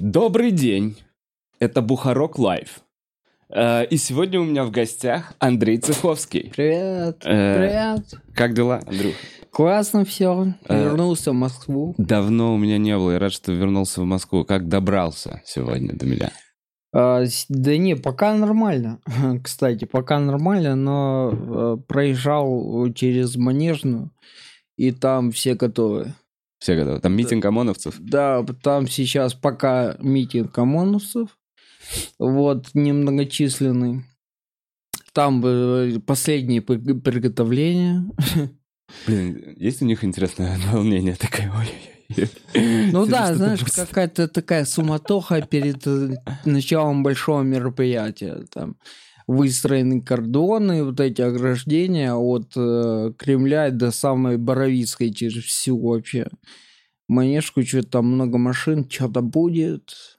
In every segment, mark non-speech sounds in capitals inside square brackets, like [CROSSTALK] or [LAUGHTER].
Добрый день. Это Бухарок Лайв. Э, И сегодня у меня в гостях Андрей Цеховский. Привет, Э, привет. Как дела, Андрюх? Классно все. Э, Вернулся в Москву. Давно у меня не было. Я рад, что вернулся в Москву. Как добрался сегодня до меня? А, да не, пока нормально. [LAUGHS] Кстати, пока нормально, но проезжал через Манежную, и там все готовы. Все готовы. Там митинг ОМОНовцев. Да, там сейчас пока митинг ОМОНовцев, вот, немногочисленный. Там э, последние приготовления. Блин, есть у них интересное [LAUGHS] волнение такое? Ой-ой-ой. Ну да, знаешь, какая-то такая суматоха перед э, началом большого мероприятия. Там выстроены кордоны, вот эти ограждения от э, Кремля до самой Боровицкой через всю вообще. Манежку, что-то там много машин, что-то будет.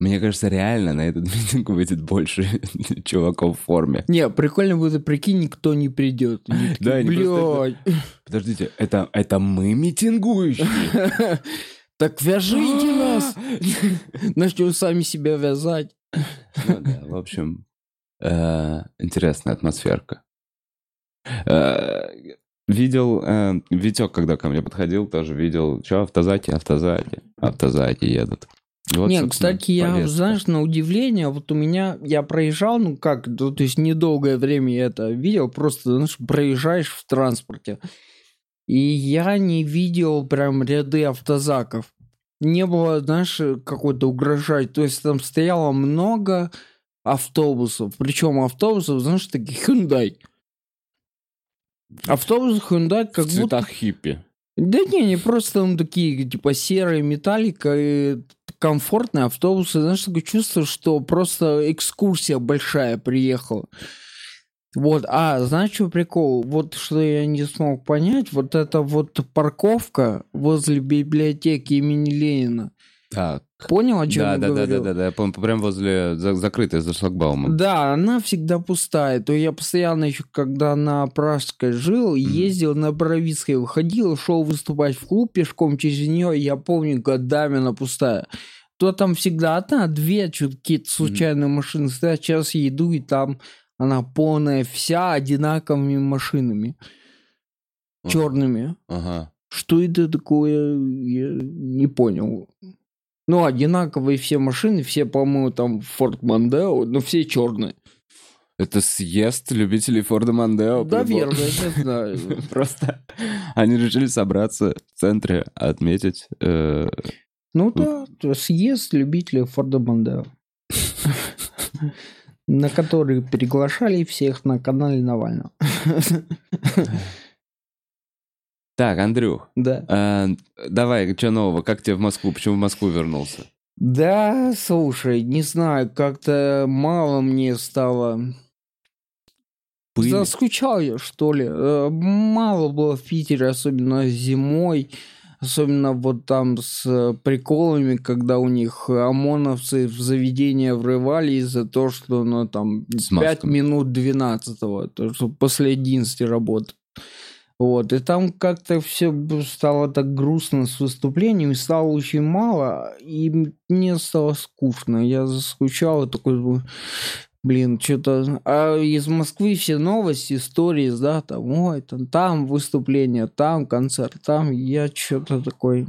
Мне кажется, реально на этот [LAUGHS] митинг выйдет больше [LAUGHS] чуваков в форме. Не, прикольно будет, прикинь, никто не придет. [LAUGHS] Да, такие, просто «Блядь, Подождите, это, это мы митингующие? так вяжите [GASPS] нас! Начнем сами себя вязать. Ну да, в общем, э, интересная атмосферка. Э, Видел, э, Витек, когда ко мне подходил, тоже видел, что автозаки, автозаки, автозаки едут. Вот, Не, собственно, кстати, я, повестка. знаешь, на удивление, вот у меня, я проезжал, ну как, ну, то есть недолгое время я это видел, просто, знаешь, проезжаешь в транспорте, и я не видел прям ряды автозаков. Не было, знаешь, какой-то угрожать, то есть там стояло много автобусов, причем автобусов, знаешь, таких Hyundai. Автобусы Hyundai как в будто... цветах хиппи. Да не, не просто там такие, типа, серые металлика и комфортные автобусы. Знаешь, такое чувство, что просто экскурсия большая приехала. Вот, а, знаешь, что прикол? Вот что я не смог понять, вот это вот парковка возле библиотеки имени Ленина. Так. Понял, о чем Да, я да, да, говорю? да, да, да, помню, прям возле, за- закрытой, за шлагбаумом. Да, она всегда пустая. То я постоянно еще, когда на Пражской жил, ездил на Боровицкой, выходил, шел выступать в клуб пешком через нее, я помню, годами она пустая. То там всегда одна, две, какие-то случайные машины стоят. Сейчас я иду, и там она полная, вся одинаковыми машинами. Ага. Черными. Ага. Что это такое, я не понял. Ну, одинаковые все машины, все, по-моему, там Форд Мондео, но все черные. Это съезд любителей Форда Мондео. Да, верно, я знаю. [LAUGHS] Просто они решили собраться в центре, отметить. э, Ну да, съезд любителей Форда Мондео. [LAUGHS] На который приглашали всех на канале Навального. [LAUGHS] Так, Андрюх, Да. э, давай, что нового? Как тебе в Москву? Почему в Москву вернулся? Да, слушай, не знаю, как-то мало мне стало. Пыль? Заскучал я, что ли. Э, Мало было в Питере, особенно зимой. Особенно вот там с приколами, когда у них ОМОНовцы в заведение врывались за то, что ну, там С 5 масками. минут 12 то, что после 11 работы. Вот, и там как-то все стало так грустно с выступлениями, стало очень мало, и мне стало скучно. Я заскучал такой, блин, что-то... А из Москвы все новости, истории, да, там, ой, там, там выступление, там концерт, там, я что-то такой...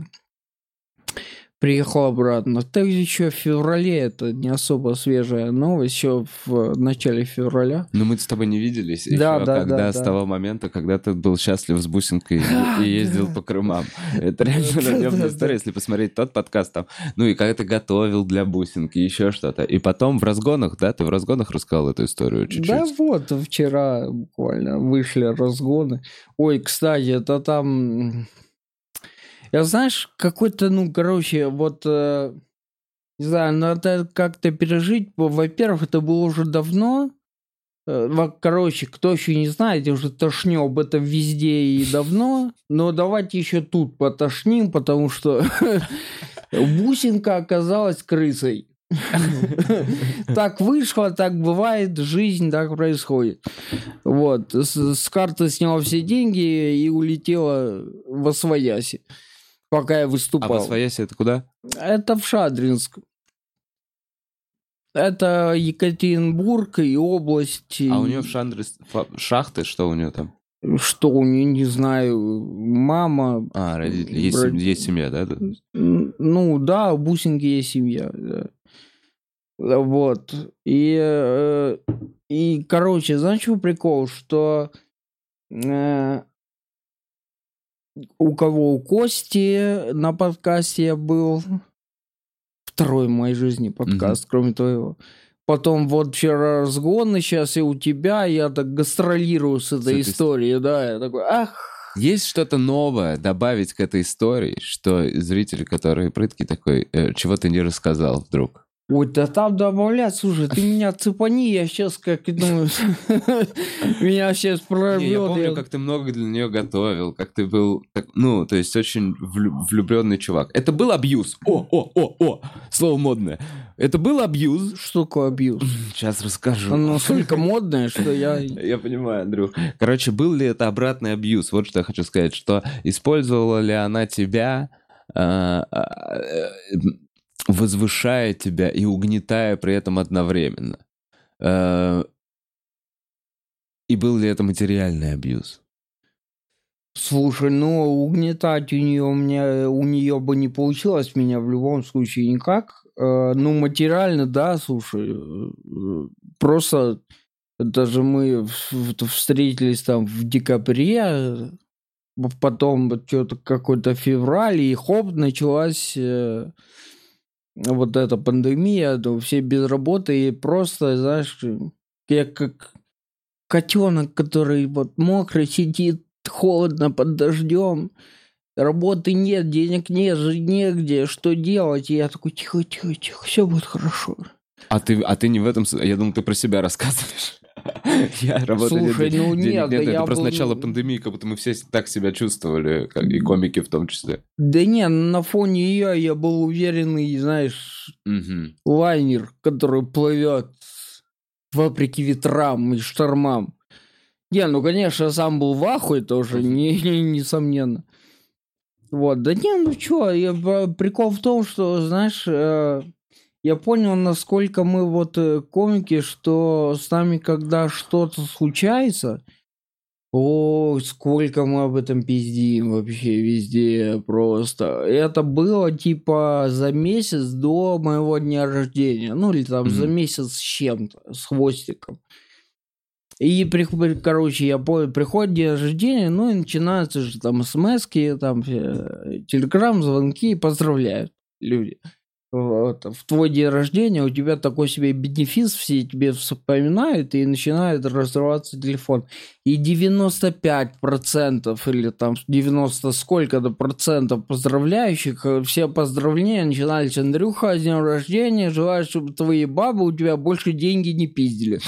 Приехал обратно. Так еще в феврале, это не особо свежая новость, еще в начале февраля. Ну, мы с тобой не виделись еще, Да, да, когда да, с да. того момента, когда ты был счастлив с бусинкой и, [LAUGHS] и ездил по Крымам. Это [LAUGHS] реально Да, да, да. история, если посмотреть тот подкаст там. Ну, и когда ты готовил для бусинки, еще что-то. И потом в разгонах, да, ты в разгонах рассказал эту историю чуть-чуть. Да вот, вчера буквально вышли разгоны. Ой, кстати, это там... Я знаешь, какой-то, ну, короче, вот... э, не знаю, надо как-то пережить. Во-первых, это было уже давно. Э, Короче, кто еще не знает, я уже тошню об этом везде и давно. Но давайте еще тут потошним, потому что [LAUGHS] бусинка оказалась крысой. [LAUGHS] Так вышло, так бывает, жизнь так происходит. Вот, с, с карты сняла все деньги и улетела во свояси. Пока я А выступал. Восвояси это куда? Это в Шадринск. Это Екатеринбург и область. А у нее в Шандре фа- шахты, что у нее там? Что у нее, не знаю, мама. А, родители. Есть, Род- есть семья, да? Ну да, у бусинки есть семья. да. Вот. И, э, и короче, знаешь, что прикол? Что э, у кого? У Кости на подкасте я был. Второй в моей жизни подкаст, кроме твоего. Потом вот вчера разгоны, сейчас и у тебя, я так гастролирую с этой историей, да, я такой, ах, Есть что-то новое добавить к этой истории, что зрители, которые прытки, такой, «Э, чего ты не рассказал вдруг? Ой, да там добавлять, слушай, ты меня цепани, я сейчас как, ну, [LAUGHS] меня сейчас прорвет. я помню, как ты много для нее готовил, как ты был, ну, то есть очень влюбленный чувак. Это был абьюз. О, о, о, о, слово модное. Это был абьюз. Что такое абьюз? [LAUGHS] Сейчас расскажу. Оно настолько [LAUGHS] модное, что я... Я понимаю, Андрюх. Короче, был ли это обратный абьюз? Вот что я хочу сказать, что использовала ли она тебя, а, а, э, возвышая тебя и угнетая при этом одновременно? Э, И был ли это материальный абьюз? Слушай, ну, угнетать у нее, у меня, у нее бы не получилось меня в любом случае никак. Э, Ну, материально, да, слушай, э, просто даже мы встретились там в декабре, э, потом что-то какой-то февраль, и хоп, началась э, вот эта пандемия, то все без работы, и просто, знаешь, я как котенок, который вот мокрый сидит, холодно под дождем, работы нет, денег нет, жить негде, что делать? И я такой, тихо, тихо, тихо, все будет хорошо. А ты, а ты не в этом... Я думал, ты про себя [LAUGHS] рассказываешь. [LAUGHS] Я работаю... Слушай, ну нет, да это я просто был- начало пандемии, как будто мы все так себя чувствовали, как и комики в том числе. Да не, на фоне ее я был уверенный, знаешь, лайнер, который плывет вопреки ветрам и штормам. Не, ну, конечно, я сам был в ахуе тоже, не, не- несомненно. Вот, да не, ну чё, я, прикол в том, что, знаешь, э, я понял, насколько мы вот э, комики, что с нами, когда что-то случается, о, сколько мы об этом пиздим вообще везде просто. Это было типа за месяц до моего дня рождения. Ну или там за Мгм. месяц с чем-то, с хвостиком. И, при- короче, я понял, приходит день рождения, ну и начинаются же там смс там э, телеграм, звонки, поздравляют люди. Вот. В твой день рождения у тебя такой себе бенефис, все тебе вспоминают, и начинает разрываться телефон. И 95% или там 90 сколько-то процентов поздравляющих, э, все поздравления начинались Андрюха, с днем рождения, желаю, чтобы твои бабы у тебя больше деньги не пиздили.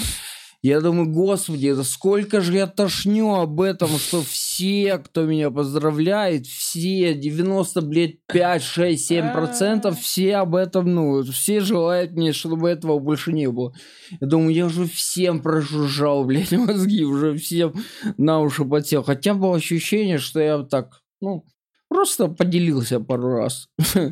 Я думаю, господи, да сколько же я тошню об этом, что все, кто меня поздравляет, все 90, блядь, 5, 6, 7 процентов, все об этом, ну, все желают мне, чтобы этого больше не было. Я думаю, я уже всем прожужжал, [LAUGHS] блядь, мозги, уже всем на уши подсел. Хотя было ощущение, что я так, ну, просто поделился пару раз. [LAUGHS]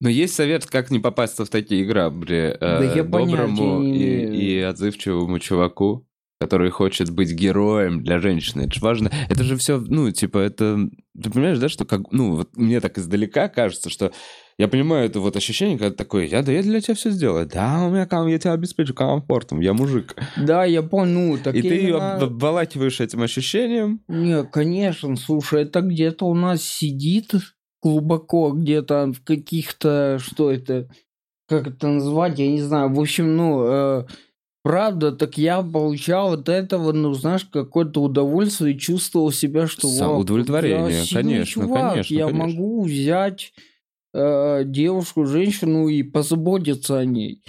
Но есть совет, как не попасться в такие грабли э, Да я доброму и, и отзывчивому чуваку, который хочет быть героем для женщины. Это же важно. Это же все, ну, типа, это... Ты понимаешь, да, что как... Ну, вот мне так издалека кажется, что я понимаю это вот ощущение, когда такой, я, да я для тебя все сделаю. Да, у меня ком- я тебя обеспечу комфортом, я мужик. Да, я понял, ну, так и ты ее именно- обволакиваешь этим ощущением. Не, конечно, слушай, это где-то у нас сидит глубоко, где-то в каких-то, что это, как это назвать, я не знаю. В общем, ну, э, правда, так я получал от этого, ну, знаешь, какое-то удовольствие и чувствовал себя, что... Сам- «Вау, удовлетворение, я конечно, чувак, конечно, Я конечно. могу взять э, девушку, женщину и позаботиться о ней.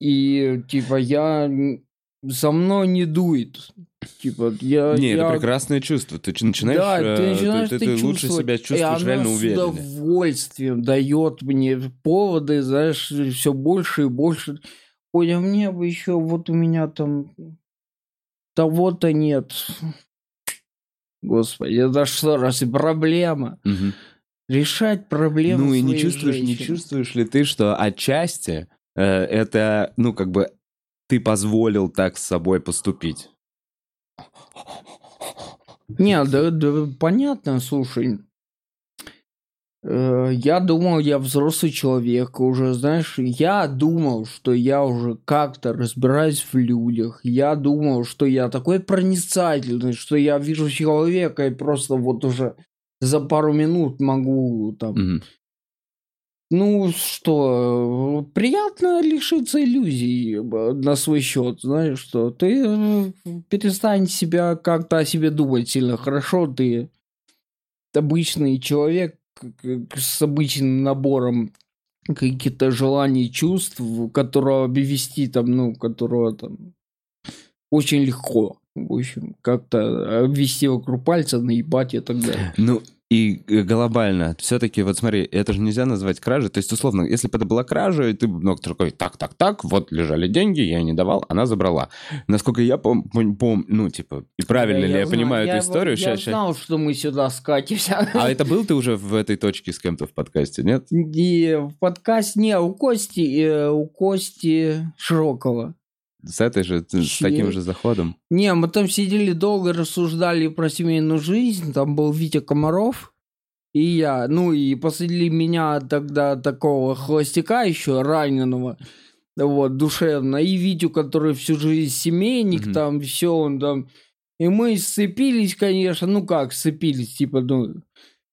И, типа, я... За мной не дует. Типа, я... Не, я это прекрасное чувство. Ты начинаешь... да, э, ты начинаешь ты, ты ты лучше себя чувствуешь реально с уверенно. удовольствием дает мне поводы, знаешь, все больше и больше. Ой, а мне бы еще вот у меня там того-то нет. Господи, это что раз и проблема. Мгм. решать проблемы Ну и не чувствуешь, не женщины. чувствуешь ли ты, что отчасти э, это, ну, как бы ты позволил так с собой поступить? Не, да, да, понятно, слушай. Э, Я думал, я взрослый человек уже, знаешь, я думал, что я уже как-то разбираюсь в людях. Я думал, что я такой проницательный, что я вижу человека и просто вот уже за пару минут могу там... Мгм. Ну что, приятно лишиться иллюзий на свой счет, знаешь, что ты э, перестань себя как-то о себе думать сильно хорошо, ты обычный человек с обычным набором каких-то желаний, чувств, которого обвести там, ну, которого там очень легко, в общем, как-то обвести вокруг пальца, наебать и так далее. Ну, и э, глобально, все-таки, вот смотри, это же нельзя назвать кражей. То есть, условно, если бы это была кража, и ты ну, такой, так, так, так, вот лежали деньги, я не давал, она забрала. Насколько я помню, ну, типа, и правильно Да, ли я, знаю, понимаю я- эту историю? Я Ща- ща- знал, что мы сюда скатимся. [LAUGHS] А это был ты уже в этой точке с кем-то в подкасте, нет? И в подкасте, не, у Кости, э, у Кости Широкого. С этой же, с таким же заходом? Не, мы там сидели долго, рассуждали про семейную жизнь. Там был Витя Комаров и я. Ну и посадили меня тогда такого холостяка еще, раненого. Вот, душевно. И Витю, который всю жизнь семейник, Мгм. там все, он там... И мы сцепились, конечно, ну как сцепились, типа, ну...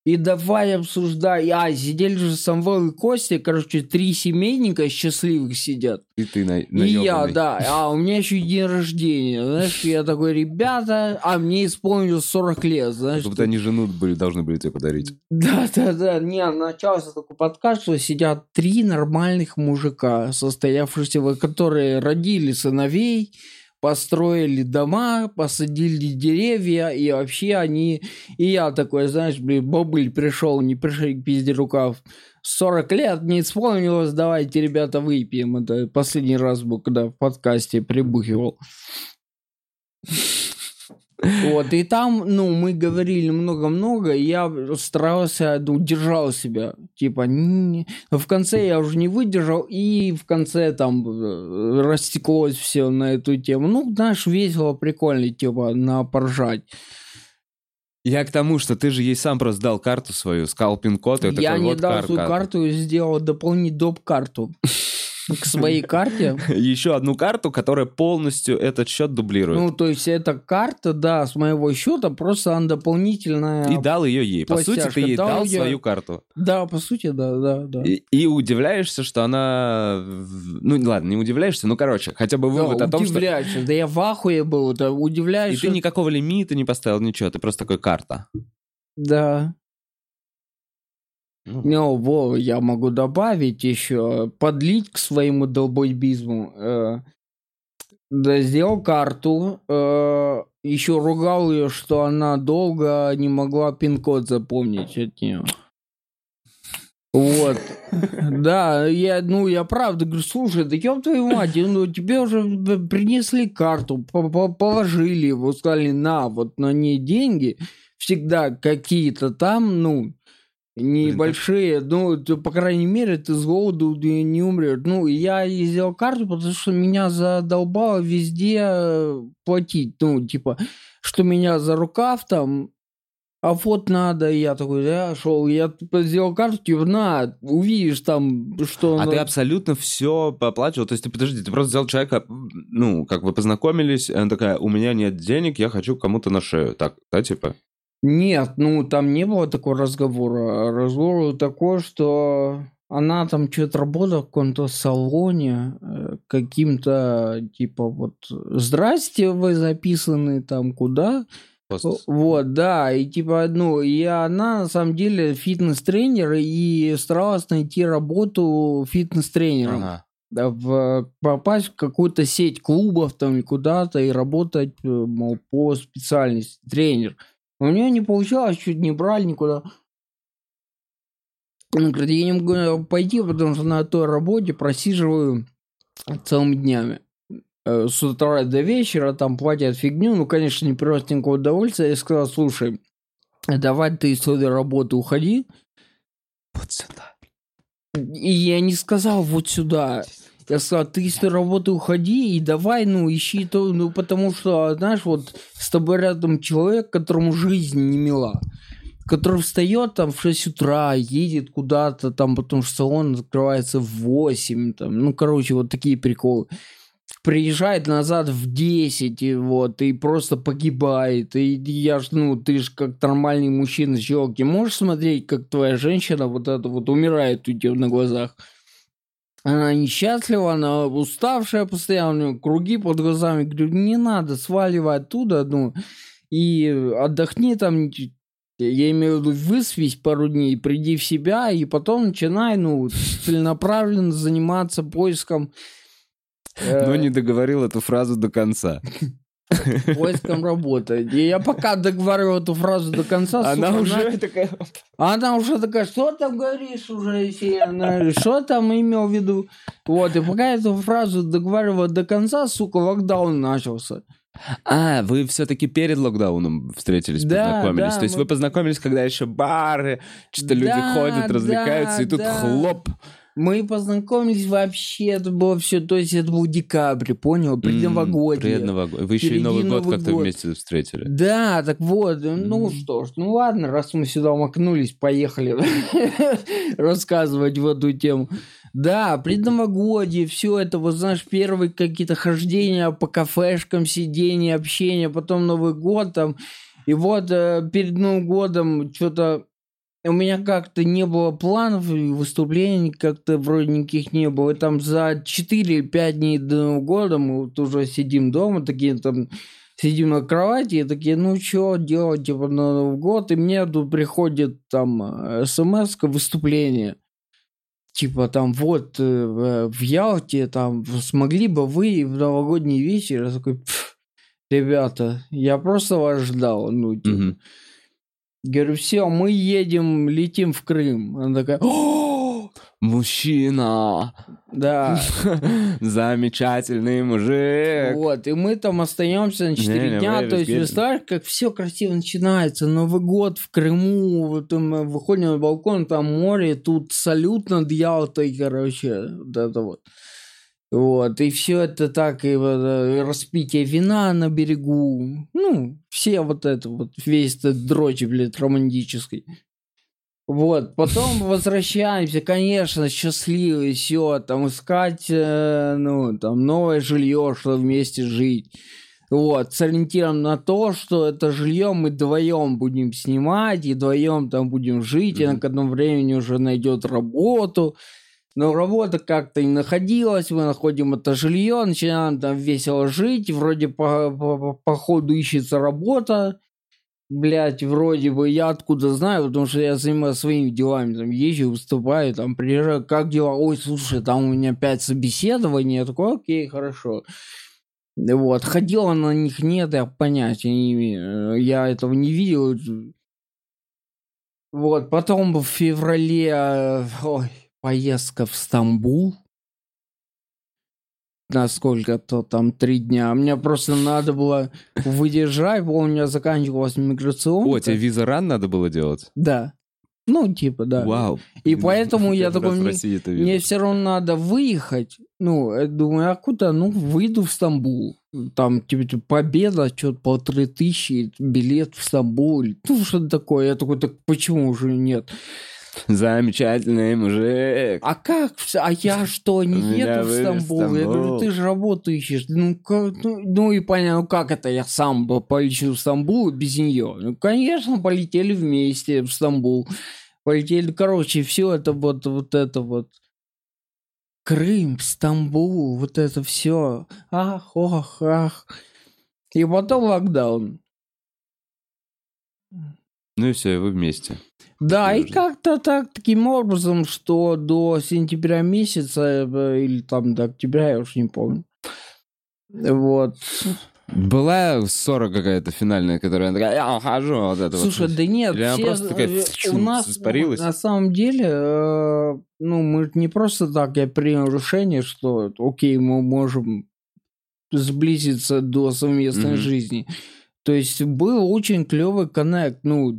И давай обсуждай. А, сидели же Самвел и Костя, короче, три семейника счастливых сидят. И ты на, И я, да. А у меня еще и день рождения. Знаешь, я такой, ребята, а мне исполнилось 40 лет, знаешь. Как будто они жену были, должны были тебе подарить. Да, да, да. Не, начался такой подкаст, что сидят три нормальных мужика, состоявшихся, которые родили сыновей, построили дома, посадили деревья, и вообще они... И я такой, знаешь, блин, бобыль пришел, не пришли к пизде рукав. 40 лет не исполнилось, давайте, ребята, выпьем. Это последний раз был, когда в подкасте прибухивал. Вот, и там, ну, мы говорили много-много, и я старался, ну, держал себя, типа, не- в конце я уже не выдержал, и в конце там э, растеклось все на эту тему. Ну, знаешь, весело, прикольно, типа, на поржать. Я к тому, что ты же ей сам просто дал карту свою, сказал пин-код, я такой, не вот дал кар- свою карту и сделал дополнить доп-карту [LAUGHS] к своей карте. [LAUGHS] Еще одну карту, которая полностью этот счет дублирует. Ну, то есть, эта карта, да, с моего счета, просто она дополнительная. и дал ее ей. По сути, ты ей Дал свою карту. Да, по сути, да, да, да. И, и удивляешься, что она... Ну, ладно, не удивляешься, ну, короче, хотя бы Да, вывод о том, что... удивляешься. Да я в ахуе был, да, И удивляюсь. ты никакого лимита не поставил, ничего, ты просто такой карта. Да. Ну, Ну, во, я могу добавить еще, подлить к своему долбойбизму. Э, да, сделал карту, э, еще ругал ее, что она долго не могла пин-код запомнить от нее. Вот. [LAUGHS] Да, я, ну, я правда говорю, слушай, да ёб твою мать, ну, тебе уже принесли карту, по- по- положили, вот сказали, на, вот на ней деньги, всегда какие-то там, ну, небольшие, ну, ты, по крайней мере, ты с голоду не умрешь. Ну, я сделал карту, потому что меня задолбало везде э, платить, ну, типа, что меня за рукав там, а вот надо, и я такой, я шел, я типа сделал карту, типа, на, увидишь там, что... А она- ты абсолютно все оплачивал? То есть ты, подожди, ты просто взял человека, ну, как вы познакомились, и она такая, у меня нет денег, я хочу кому-то на шею. Так, да, типа? Нет, ну там не было такого разговора. Разговор был такой, что она там что-то работала в каком-то салоне, э, каким-то типа вот «Здрасте, вы записаны там куда?» Пост- Вот, да, и типа, ну, и она на самом деле фитнес-тренер и старалась найти работу фитнес-тренером. Ага. Да, в, попасть в какую-то сеть клубов там и куда-то и работать, э, мол, по специальности тренер. У нее не получалось, чуть не брали никуда. Она говорит, я не могу пойти, потому что на той работе просиживаю целыми днями. Э, С утра до вечера там платят фигню, ну, конечно, не приносит никакого удовольствия. Я сказал, слушай, давай ты из этой работы уходи, Вот сюда. И я не сказал вот сюда. Я сказал, ты с работы уходи и давай, ну, ищи то, ну, потому что, знаешь, вот с тобой рядом человек, которому жизнь не мила, который встает там в 6 утра, едет куда-то там, потому что салон открывается в 8, там, ну, короче, вот такие приколы. Приезжает назад в 10, и вот, и просто погибает. И я ж, ну, ты ж как нормальный мужчина, челки, можешь смотреть, как твоя женщина вот это вот умирает у тебя на глазах? Она несчастлива, она уставшая постоянно, у нее круги под глазами. Говорю, не надо, сваливай оттуда, ну, и отдохни там, я имею в виду, выспись пару дней, приди в себя, и потом начинай, ну, целенаправленно заниматься поиском... э, Но не договорил эту фразу до конца. [LAUGHS] [LAUGHS] поиском работы. И я пока договариваю эту фразу до конца, Она сука, уже на- такая... Она уже такая, что там говоришь уже, Сена? Что там имел в виду? Вот, и пока я эту фразу договариваю до конца, сука, локдаун начался. А, вы все-таки перед локдауном встретились, Да, познакомились. да, То есть мы- вы познакомились, когда еще бары, что-то люди Да, ходят, развлекаются, да, и тут да. хлоп. Мы познакомились вообще, это было все, то есть это был декабрь, понял, предновогодие. предновогодие. Вы еще и Новый год Новый как-то год. вместе встретили. Да, так вот, ну М. что ж, ну ладно, раз мы сюда макнулись, поехали [LAUGHS] рассказывать в эту тему. Да, предновогодие, все это, вот знаешь, первые какие-то хождения по кафешкам, сидения, общение, потом Новый год там. И вот э, перед Новым годом что-то у меня как-то не было планов и выступлений как-то вроде никаких не было. И там за 4-5 дней до Нового года мы вот уже сидим дома, такие там сидим на кровати и такие, ну что делать, типа, на Новый год. И мне тут приходит там смс выступление. Типа там вот э, в Ялте там смогли бы вы в новогодний вечер. Я такой, «Пф, ребята, я просто вас ждал. Ну, типа. Мгм. Говорю, все, мы едем, летим в Крым. Она такая, «О!» Мужчина! да. [LAUGHS] Замечательный мужик! Вот, и мы там остаемся на 4 Не-не, дня. вы То есть, представляешь, как все красиво начинается. Новый год в Крыму, вот мы выходим на балкон, там море, тут салют над Ялтой, короче, вот это вот. Вот, и все это так, и э, распитие вина на берегу. Ну, все вот это вот, весь этот дрочь, блядь, романтический. Вот, потом [LAUGHS] возвращаемся, конечно, счастливые, все, там искать, э, ну, там, новое жилье, чтобы вместе жить. Вот, с ориентиром на то, что это жилье мы вдвоем будем снимать, и вдвоем там будем жить, и Мгм. на к этому времени уже найдет работу. Но работа как-то не находилась, мы находим это жилье, начинаем там весело жить, вроде по, по, по- ходу ищется работа, Блять, вроде бы я откуда знаю, потому что я занимаюсь своими делами, там езжу, выступаю, там приезжаю, как дела? Ой, слушай, там у меня пять собеседований, я такой, окей, хорошо. Вот, ходила на них, нет, я понятия не имею, я этого не видел. Вот, потом в феврале, ой, поездка в Стамбул, на сколько-то там три дня. Мне просто надо было выдержать, у меня заканчивалась миграционка. О, тебе виза ран надо было делать? Да. Ну, типа, да. Вау. И поэтому я такой, мне- Мне все равно надо выехать. Ну, я думаю, а куда? Ну, выйду в Стамбул. Там, типа, типа, победа, что-то полторы тысячи, билет в Стамбул. Ну, что-то такое. Я такой, так почему уже нет? Замечательный мужик. А как? А я что, не еду в Стамбул? Я говорю, ты же работу ищешь. Ну, как- ну, ну и понятно, ну как это я сам полечу в Стамбул без нее? Ну, конечно, полетели вместе в Стамбул. Полетели, короче, все это вот, вот это вот. Крым, Стамбул, вот это все. Ах, ох, ах. И потом локдаун. Ну и все, и вы вместе. Да, и как-то так, таким образом, что до сентября месяца, э, или там до октября, я уж не помню. Вот. Была ссора какая-то финальная, которая такая, я ухожу, вот это Слушай, вот. да нет, Или она все, просто такая э, у нас испарилась? на самом деле, э, ну, мы не просто так, я принял решение, что, окей, мы можем сблизиться до совместной Мгм. жизни. То есть был очень клевый коннект, ну,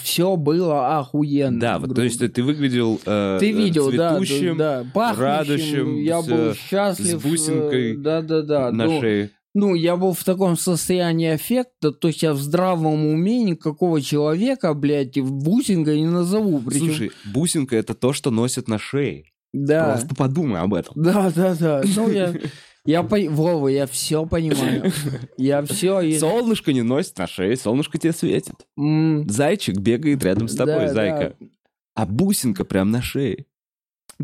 все было охуенно. Да, вот, то есть ты выглядел э, Ты видел, цветущим, да, да, пахнущим, радующим, я с, был э, счастлив. с бусинкой э, Да-да-да. на ну, шее. Ну, я был в таком состоянии аффекта, то есть я в здравом уме никакого человека, блядь, в бусинкой не назову. Причем... Слушай, бусинка это то, что носят на шее. да. Просто подумай об этом. Да, да, да. Ну, я, [LAUGHS] я по... Вова, я все понимаю. [LAUGHS] Я все... Солнышко не носит на шее, солнышко тебе светит. Зайчик бегает рядом с тобой, зайка. А бусинка прям на шее.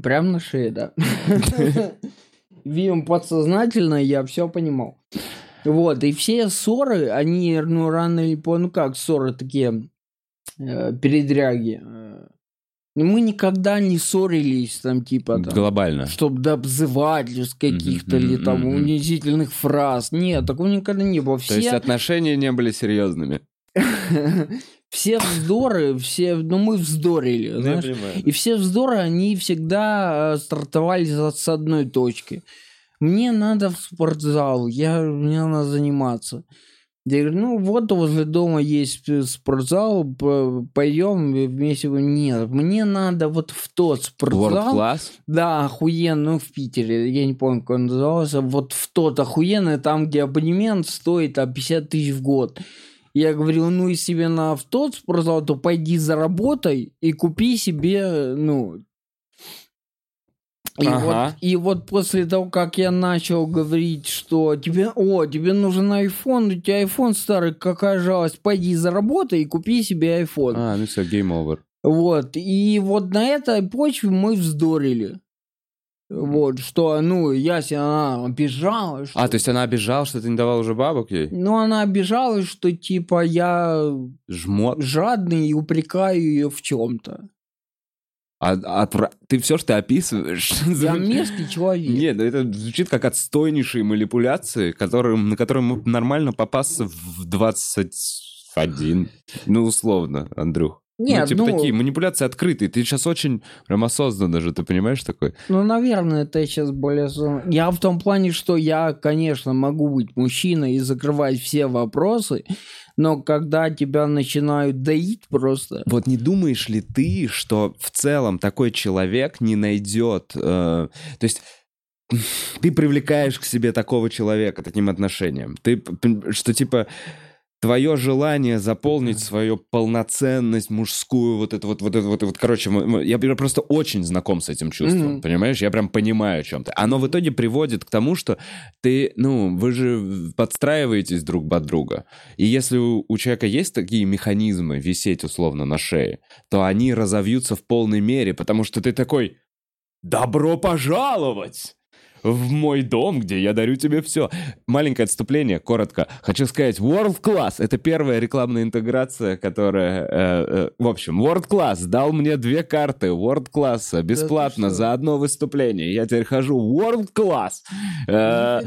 Прям на шее, да. [LAUGHS] Видимо, подсознательно я все понимал. Вот, и все ссоры, они, ну, рано или поздно, ну как ссоры такие, э, передряги. э, мы никогда не ссорились, там, типа, там, Глобально. чтобы до обзывательств каких-то Мгм, или там мгм. унизительных фраз. Нет, такого никогда не было. То есть Все, отношения не были серьезными. [LAUGHS] все вздоры, все, ну мы вздорили, знаешь. И все вздоры, они всегда э, стартовали с одной точки. Мне надо в спортзал, я, мне надо заниматься. Я говорю, ну вот возле дома есть э, спортзал, пойдем вместе. Нет, мне надо вот в тот World спортзал. Class? Да, охуенно, ну, в Питере, я не помню, как он назывался, вот в тот охуенный, там, где абонемент стоит а, 50 тысяч в год. Я говорю, ну, если тебе на в тот спортзал, то пойди заработай и купи себе, ну... И, Ага. вот, и вот после того, как я начал говорить, что тебе, о, тебе нужен iPhone, у тебя iPhone старый, какая жалость, пойди заработай и купи себе iPhone. А, ну все, game over. Вот, и вот на этой почве мы вздорили. Вот, что, ну, Яся, она обижалась. Что... А, то есть она обижала, что ты не давал уже бабок ей? Ну, она обижалась, что, типа, я Жмот. жадный и упрекаю ее в чем-то. А, отвра- Ты все, что ты описываешь... [LAUGHS] Я мерзкий человек. Нет, это звучит как отстойнейшие манипуляции, которым, на которые мы нормально попасться в 21. Ну, условно, Андрюх. Нет, ну, типа ну- такие манипуляции открытые. Ты сейчас очень прям осознанно же, ты понимаешь такой? Ну, наверное, это сейчас более... Я в том плане, что я, конечно, могу быть мужчиной и закрывать все вопросы, но когда тебя начинают доить просто... Вот не думаешь ли ты, что в целом такой человек не найдет... э, то есть ты привлекаешь к себе такого человека таким отношением. Ты, что типа твое желание заполнить свою полноценность мужскую, вот это вот, вот это вот, вот короче, я просто очень знаком с этим чувством, Мгм. понимаешь? Я прям понимаю о чем ты. Оно в итоге приводит к тому, что ты, ну, вы же подстраиваетесь друг под друга. И если у, у человека есть такие механизмы висеть условно на шее, то они разовьются в полной мере, потому что ты такой «Добро пожаловать!» В мой дом, где я дарю тебе все. Маленькое отступление, коротко. Хочу сказать, World Class — это первая рекламная интеграция, которая... э, э, в общем, World Class дал мне две карты World Class бесплатно что? за одно выступление. Я теперь хожу World Class. Э.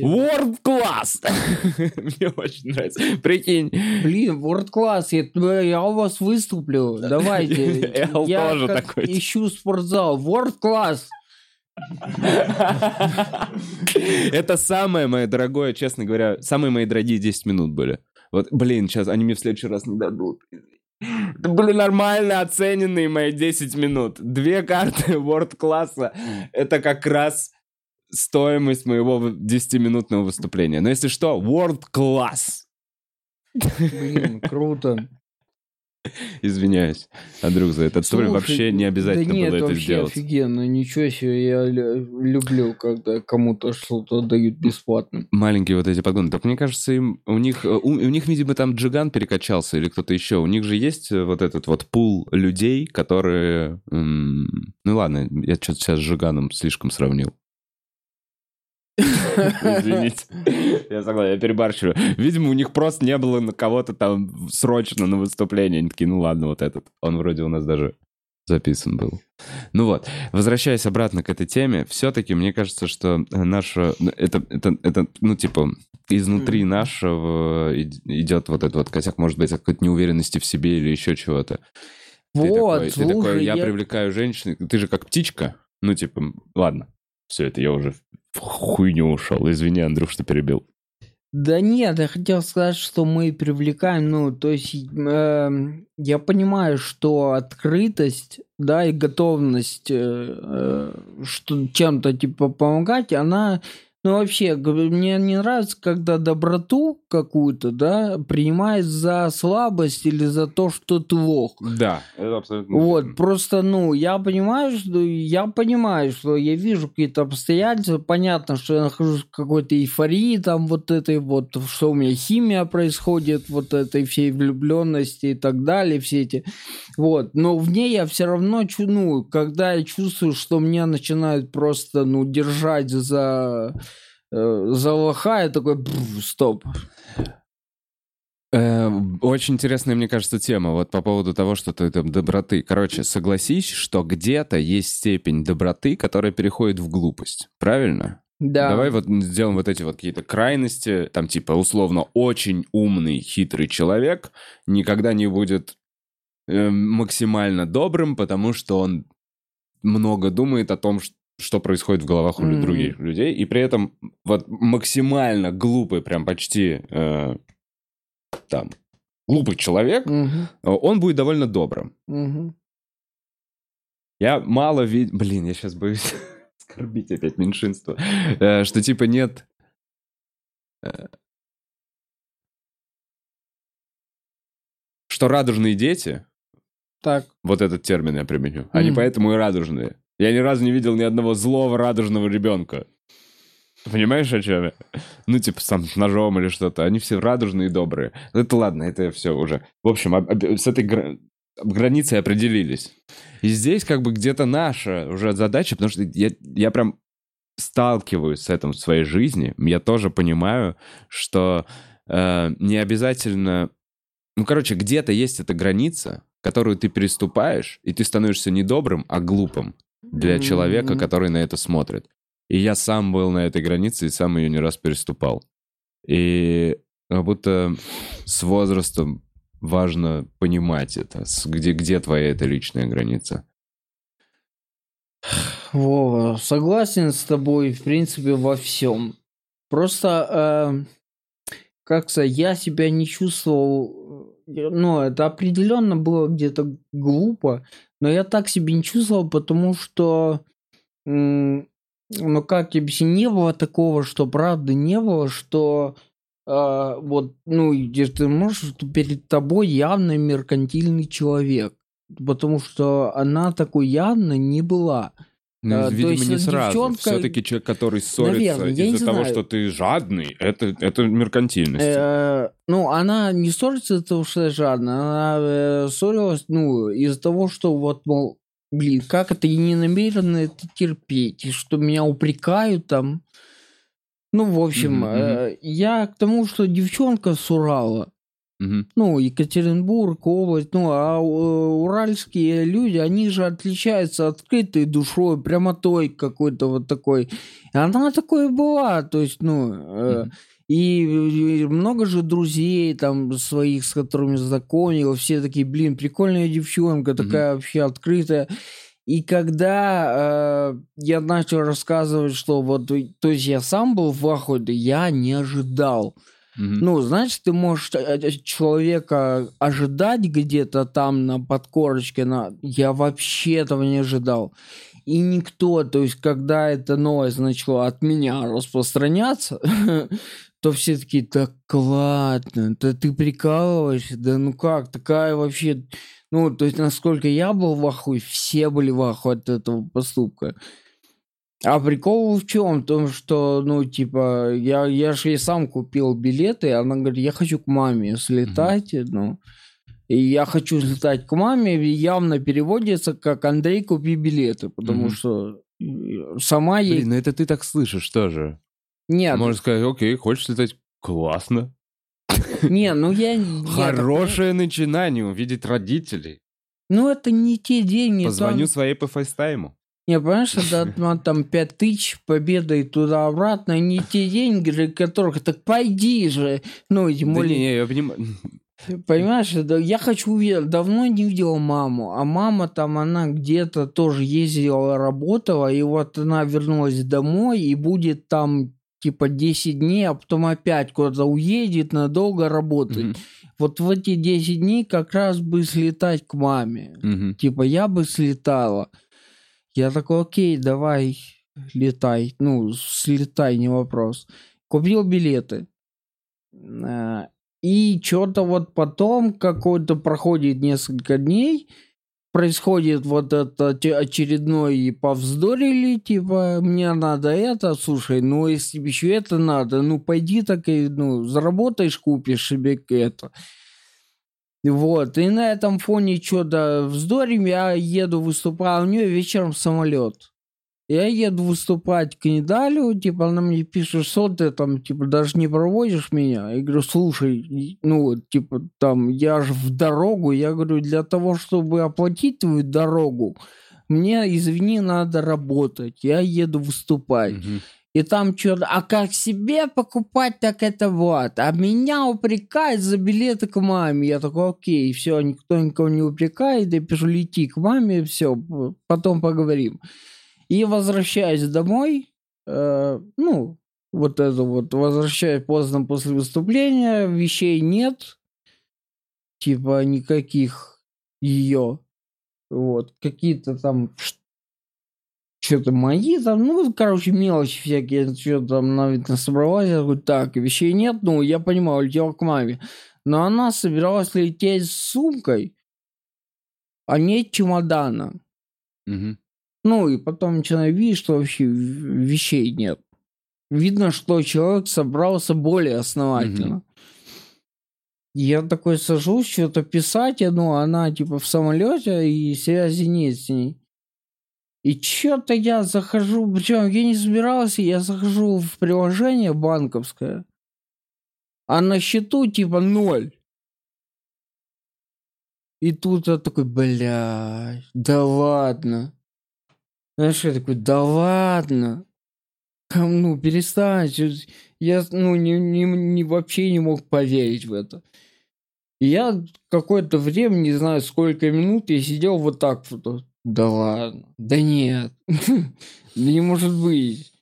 World Class! [LAUGHS] Мне очень нравится. Прикинь. Блин, World Class, я, я у вас выступлю. Давайте. [LAUGHS] Я тоже такой. ищу спортзал. World Class. Это самое мое дорогое, честно говоря, самые мои дорогие 10 минут были. Вот, блин, сейчас они мне в следующий раз не дадут. Это были нормально оцененные мои 10 минут. Две карты [LAUGHS] World класса. Это как раз стоимость моего 10-минутного выступления. Но если что, World Class. Блин, круто. [LAUGHS] Извиняюсь, Андрюх, за этот. Слушай, Вообще не обязательно да нет, было это сделать. офигенно, ничего себе, я лю- люблю, когда кому-то что-то дают бесплатно. Маленькие вот эти подгоны. Так мне кажется, им, у них, э, у, у них, видимо, там Джиган перекачался или кто-то еще. У них же есть э, вот этот вот пул людей, которые... м, ну ладно, я что-то сейчас с Жиганом слишком сравнил. Извините. [LAUGHS] Я согласен, я перебарщиваю. Видимо, у них просто не было на кого-то там срочно на выступление. Они такие, ну ладно, вот этот. Он вроде у нас даже записан был. Ну вот, возвращаясь обратно к этой теме, все-таки мне кажется, что наша... Это, это, это ну, типа, изнутри Мгм. нашего ид- идет вот этот вот косяк, может быть, какой-то неуверенности в себе или еще чего-то. Ты Вот, такой, ты такой, я, я- привлекаю женщин, ты же как птичка. Ну, типа, ладно, все это я уже хуйню ушел. Извини, Андрюх, что перебил. Да нет, я хотел сказать, что мы привлекаем, ну, то есть э, я понимаю, что открытость, да, и готовность э, э, что чем-то типа помогать, она ну, вообще, мне не нравится, когда доброту какую-то, да, принимает за слабость или за то, что ты лох. Да, это абсолютно. Вот, верно. просто, ну, я понимаю, что я понимаю, что я вижу какие-то обстоятельства, понятно, что я нахожусь в какой-то эйфории, там вот этой вот, что у меня химия происходит, вот этой всей влюбленности и так далее, все эти, вот, но в ней я все равно, ну, когда я чувствую, что меня начинают просто, ну, держать за Э, за лоха, я такой, стоп. Э, очень интересная, мне кажется, тема вот по поводу того, что ты там доброты. Короче, согласись, что где-то есть степень доброты, которая переходит в глупость. Правильно? Да. Давай вот сделаем вот эти вот какие-то крайности. Там типа условно очень умный, хитрый человек никогда не будет э, максимально добрым, потому что он много думает о том, что что происходит в головах у mm-hmm. других людей, и при этом вот максимально глупый, прям почти э, там глупый человек, mm-hmm. он будет довольно добрым. Mm-hmm. Я мало видел, блин, я сейчас боюсь [LAUGHS] оскорбить опять меньшинство, э, что типа нет. Э, что радужные дети, так. вот этот термин я применю, mm-hmm. они поэтому и радужные. Я ни разу не видел ни одного злого радужного ребенка. Понимаешь, о чем я? Ну, типа, сам с ножом или что-то. Они все радужные и добрые. Ну, это ладно, это все уже. В общем, с этой гра... границей определились. И здесь как бы где-то наша уже задача, потому что я, я прям сталкиваюсь с этим в своей жизни. Я тоже понимаю, что э, не обязательно... Ну, короче, где-то есть эта граница, которую ты переступаешь, и ты становишься не добрым, а глупым для человека, который на это смотрит. И я сам был на этой границе и сам ее не раз переступал. И как будто с возрастом важно понимать это, где, где твоя эта личная граница. Вова, согласен с тобой, в принципе, во всем. Просто, э, как сказать, я себя не чувствовал, ну, это определенно было где-то глупо, но я так себе не чувствовал, потому что, ну как тебе не было такого, что правда не было, что э, вот, ну, ты можешь, что перед тобой явно меркантильный человек, потому что она такой явно не была. Ну, а, видимо, есть, не сразу. Девчонка... Все-таки человек, который ссорится из-за того, что ты жадный, это, это меркантильность. Э, ну, она не ссорится из-за того, что я жадный, она э, ссорилась, ну, из-за того, что вот, мол, блин, как это я не намерена это терпеть, и что меня упрекают там. Ну, в общем, mm-hmm. э, я к тому, что девчонка с Урала, Угу. Ну, Екатеринбург, область, ну, а уральские люди, они же отличаются открытой душой, прямотой какой-то вот такой. И она такой была, то есть, ну, угу. и, и много же друзей там своих, с которыми знакомил, все такие, блин, прикольная девчонка, такая угу. вообще открытая. И когда э, я начал рассказывать, что вот, то есть я сам был в ахуе, я не ожидал. Ну, знаешь, ты можешь э, э, человека ожидать где-то там на подкорочке, на... я вообще этого не ожидал. И никто, то есть, когда эта новость начала от меня распространяться, [LAUGHS] то все такие, так ладно, да ты прикалываешься, да ну как, такая вообще... Ну, то есть, насколько я был в ахуе, все были в ахуе от этого поступка. А прикол в чем? В том, что, ну, типа, я, я же ей сам купил билеты, и она говорит, я хочу к маме слетать, mm-hmm. ну, и я хочу слетать к маме, и явно переводится как «Андрей, купи билеты», потому mm-hmm. что сама ей... Блин, ну это ты так слышишь тоже. Нет. Можно сказать, окей, хочешь слетать? Классно. Не, ну я... [LAUGHS] Хорошее начинание увидеть родителей. Ну это не те деньги. Позвоню своей по фейстайму. Не, понимаешь, это [LAUGHS] ну, там 5 тысяч победой туда-обратно, не те деньги, для которых, так пойди же. Ну, тем более... Да не, я понимаю. Понимаешь, да, я хочу увидеть, давно не видел маму, а мама там, она где-то тоже ездила, работала, и вот она вернулась домой и будет там типа 10 дней, а потом опять куда-то уедет, надолго работать. Мгм. Вот в эти 10 дней как раз бы слетать к маме. Мгм. Типа, я бы слетала. Я такой, окей, давай, летай. Ну, слетай, не вопрос. Купил билеты. А, И что-то вот потом, какой-то проходит несколько дней, происходит вот это очередной повздорили, типа, мне надо это, слушай, ну, если еще это надо, ну, пойди так и, ну, заработаешь, купишь себе это. Вот, и на этом фоне что-то вздорим, я еду выступать, а у нее вечером самолет. Я еду выступать к Недалю, типа, она мне пишет, что ты там, типа, даже не проводишь меня. Я говорю, слушай, ну, типа, там, я же в дорогу, я говорю, для того, чтобы оплатить твою дорогу, мне, извини, надо работать, я еду выступать. Мгм. И там что-то, а как себе покупать, так это вот. А меня упрекают за билеты к маме. Я такой, окей, все, никто никого не упрекает, я пишу, лети к маме, все, потом поговорим. И возвращаюсь домой, э, ну, вот это вот, возвращаюсь поздно после выступления, вещей нет, типа никаких ее, вот, какие-то там что-то мои там, ну, короче, мелочи всякие, что там навіть насобралась, я говорю, так, вещей нет, ну, я понимаю, улетела к маме. Но она собиралась лететь с сумкой, а нет чемодана. Мгм. Ну, и потом начинаю видеть, что вообще вещей нет. Видно, что человек собрался более основательно. Я такой сажусь, что-то писать, ну, она типа в самолете, и связи нет с ней. И что-то я захожу, причем я не собирался, я захожу в приложение банковское, а на счету типа ноль. И тут я такой, блядь, да ладно. Знаешь, я такой, да ладно. Ну, перестань. Я, ну, не, не- не- вообще не мог поверить в это. И я какое-то время, не знаю, сколько минут, я сидел вот так вот. Да ладно. Да нет. [LAUGHS] Да не может быть.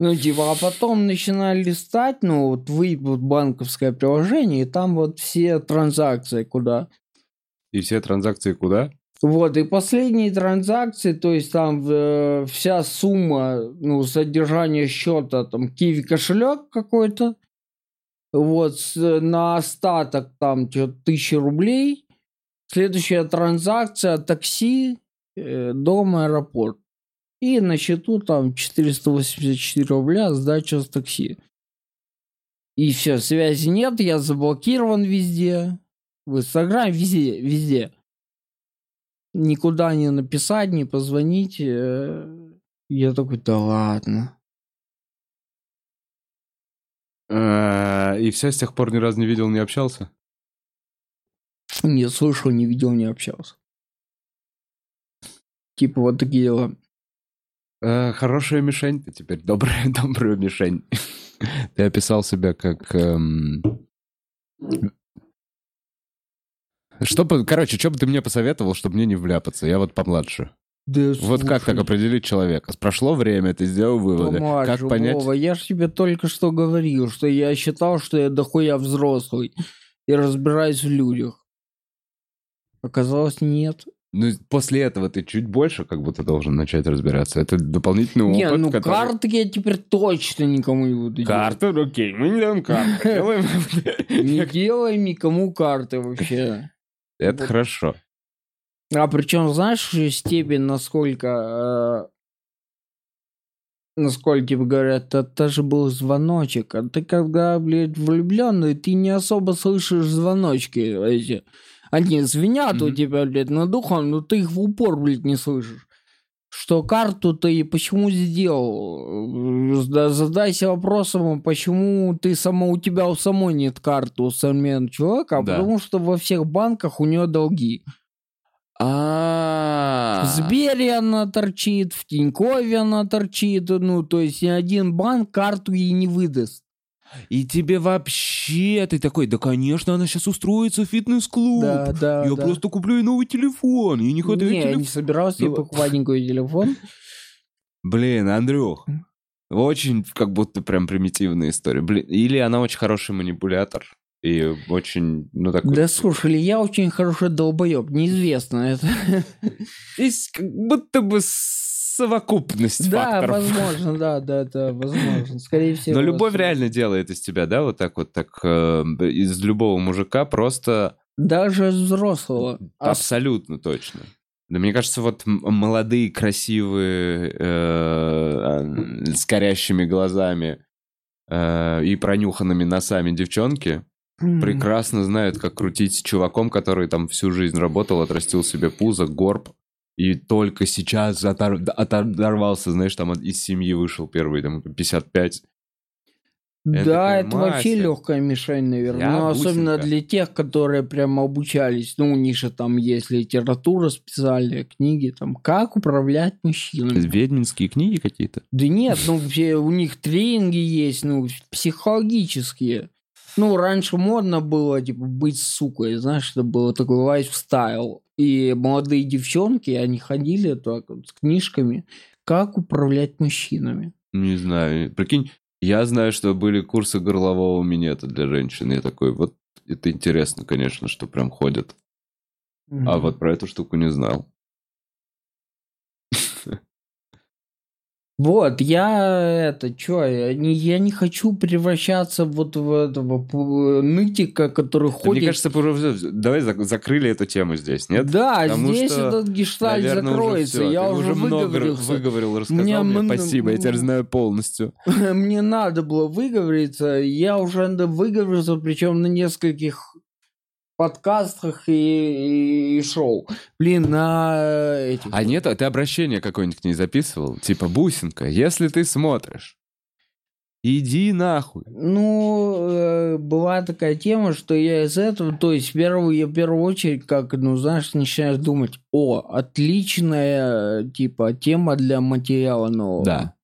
Ну, типа, а потом начинаю листать, ну, вот вы вот банковское приложение, и там вот все транзакции куда. И все транзакции куда? Вот, и последние транзакции, то есть там э, вся сумма, ну, содержания счета, там, киви кошелек какой-то, вот, с- на остаток там что-то тысячи рублей, следующая транзакция такси, дом, аэропорт. И на счету там 484 рубля сдача с такси. И все, связи нет, я заблокирован везде. В Инстаграме, везде, везде никуда не написать, не позвонить. э, Я такой, да ладно. А, И все, с тех пор ни разу не видел, не общался? Не слышал, не видел, не общался. Типа вот такие дела. Э, Хорошая мишень ты теперь, добрая, [LAUGHS] добрая мишень. Ты описал себя как... эм, Что бы, короче, что бы ты мне посоветовал, чтобы мне не вляпаться? Я вот помладше. Да Вот как так определить человека? Прошло время, ты сделал выводы. Помажу, Как понять? Вова, я же тебе только что говорил, что я считал, что я дохуя взрослый и разбираюсь в людях. Оказалось, нет. Ну, после этого ты чуть больше как будто должен начать разбираться. Это дополнительный опыт, не, ну который- карты я теперь точно никому не буду делать. Карты? Окей, мы не делаем карты. [LAUGHS] Делаем... Не делай никому карты вообще. Это Вот. хорошо. А причем, знаешь, степень, насколько... э, насколько тебе говорят, это же был звоночек. А ты когда, блядь, влюбленный, ты не особо слышишь звоночки эти. Они звенят у Мгм. тебя, блядь, над ухом, но ты их в упор, блядь, не слышишь. Что карту ты почему сделал? Да, Задайся вопросом, почему ты сама, у тебя у самой нет карты у современного человека, а Да. потому что во всех банках у нее долги. А В Сбере она торчит, в Тинькове она торчит, ну, то есть ни один банк карту ей не выдаст. И тебе вообще, ты такой, да, конечно, она сейчас устроится в фитнес-клуб. Да, да, Я да. просто куплю ей новый телефон. Я не хочу не, я телефон. не собирался ей покупать никакой телефон. Блин, Андрюх, Очень как будто прям примитивная история. Блин, или она очень хороший манипулятор. И очень, ну такой... Да слушай, я очень хороший долбоеб, неизвестно это. [LAUGHS] Есть как будто бы совокупность Да, факторов. возможно, да, да, это возможно. Скорее всего. Но любовь что- реально делает из тебя, да, вот так вот, так э, из любого мужика просто Даже взрослого. Абсолютно точно. Да мне кажется, вот молодые, красивые, э, э, с горящими глазами э, и пронюханными носами девчонки прекрасно знают, как крутить с чуваком, который там всю жизнь работал, отрастил себе пузо, горб, и только сейчас отор- оторвался, знаешь, там из семьи вышел первый, там, 55. Я Да, такой, это вообще «Мася, легкая мишень, наверное. я Ну, особенно бусинка». для тех, которые прям обучались. Ну, у же там есть литература специальная, книги, там, как управлять мужчинами. Ведьминские книги какие-то? Да нет, ну, все, у них тренинги есть, ну, психологические. Ну, раньше модно было, типа, быть сукой, знаешь, это было такой лайфстайл. И молодые девчонки, они ходили так вот с книжками, как управлять мужчинами. Не знаю. Прикинь, я знаю, что были курсы горлового минета для женщин. Я такой, вот это интересно, конечно, что прям ходят. А вот про эту штуку не знал. Вот, я это, чё, я не, я не хочу превращаться вот в этого нытика, который Да ходит... Мне кажется, уже- давай зак- закрыли эту тему здесь, нет? да, Потому здесь что, этот гештальт Наверное, закроется, всё. я Ты уже, много выговорился. выговорил, рассказал Мне мне. мн- Спасибо, я теперь знаю полностью. [LAUGHS] Мне надо было выговориться, я уже выговорился, причем на нескольких подкастах и, и шоу. Блин, на э, этих... А нет, а ты обращение какое-нибудь к ней записывал? Типа, бусинка, если ты смотришь, иди нахуй. Ну, э, была такая тема, что я из этого, то есть, в первую, я в первую очередь, как, ну, знаешь, начинаешь думать, о, отличная, типа, тема для материала нового. Да.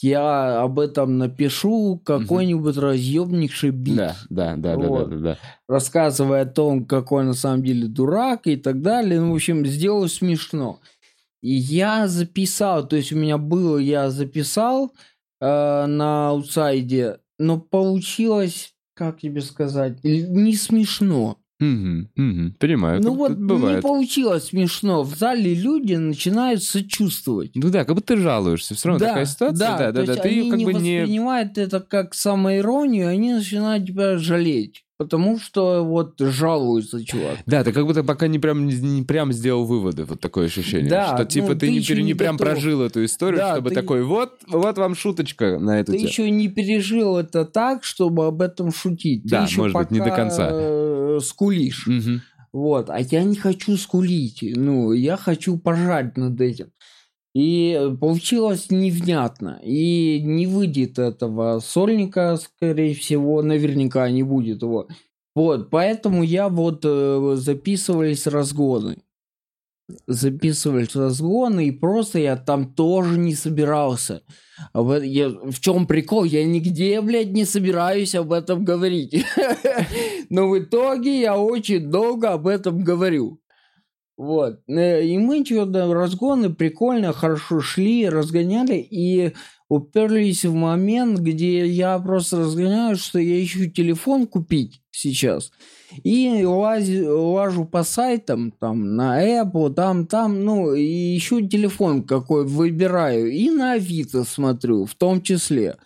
Я об этом напишу какой-нибудь разъемнейший бит, Да, да, да, да, Вот. да, да, да. рассказывая о том, какой на самом деле дурак и так далее. Ну, в общем, сделаю смешно. И я записал, то есть у меня было, я записал э, на аутсайде, но получилось, как тебе сказать, не смешно. Мгм, мгм, Понимаю, ну вот тут не бывает. получилось смешно. В зале люди начинают сочувствовать. Ну да, как будто ты жалуешься. Все равно такая ситуация. Да, да, то да. есть Ты они как не бы не... воспринимают это как самоиронию, они начинают тебя жалеть. Потому что вот жалуется чувак. Да, ты как будто пока не прям, не, прям сделал выводы, вот такое ощущение. Да, что типа ну, ты, ты не, пере- не не прям готов. прожил эту историю, Да, чтобы ты- такой, вот, вот вам шуточка на эту Ты тему. еще не пережил это так, чтобы об этом шутить. Ты Да, еще может быть, не до пока, конца. Э, скулишь. Мгм. Вот. А я не хочу скулить. Ну, я хочу пожать над этим. И получилось невнятно. И не выйдет этого сольника, скорее всего, наверняка не будет его. Вот, поэтому я вот э, записывались разгоны. Записывались разгоны, и просто я там тоже не собирался. Об э- я- в чем прикол? Я нигде, блядь, не собираюсь об этом говорить. [LAUGHS] Но в итоге я очень долго об этом говорю. Вот. Э, И мы что-то разгоны прикольно, хорошо шли, разгоняли и уперлись в момент, где я просто разгоняю, что я ищу телефон купить сейчас. И лазю, лажу по сайтам, там, на Apple, там, там, ну, и ищу телефон какой, выбираю. И на Авито смотрю, в том числе.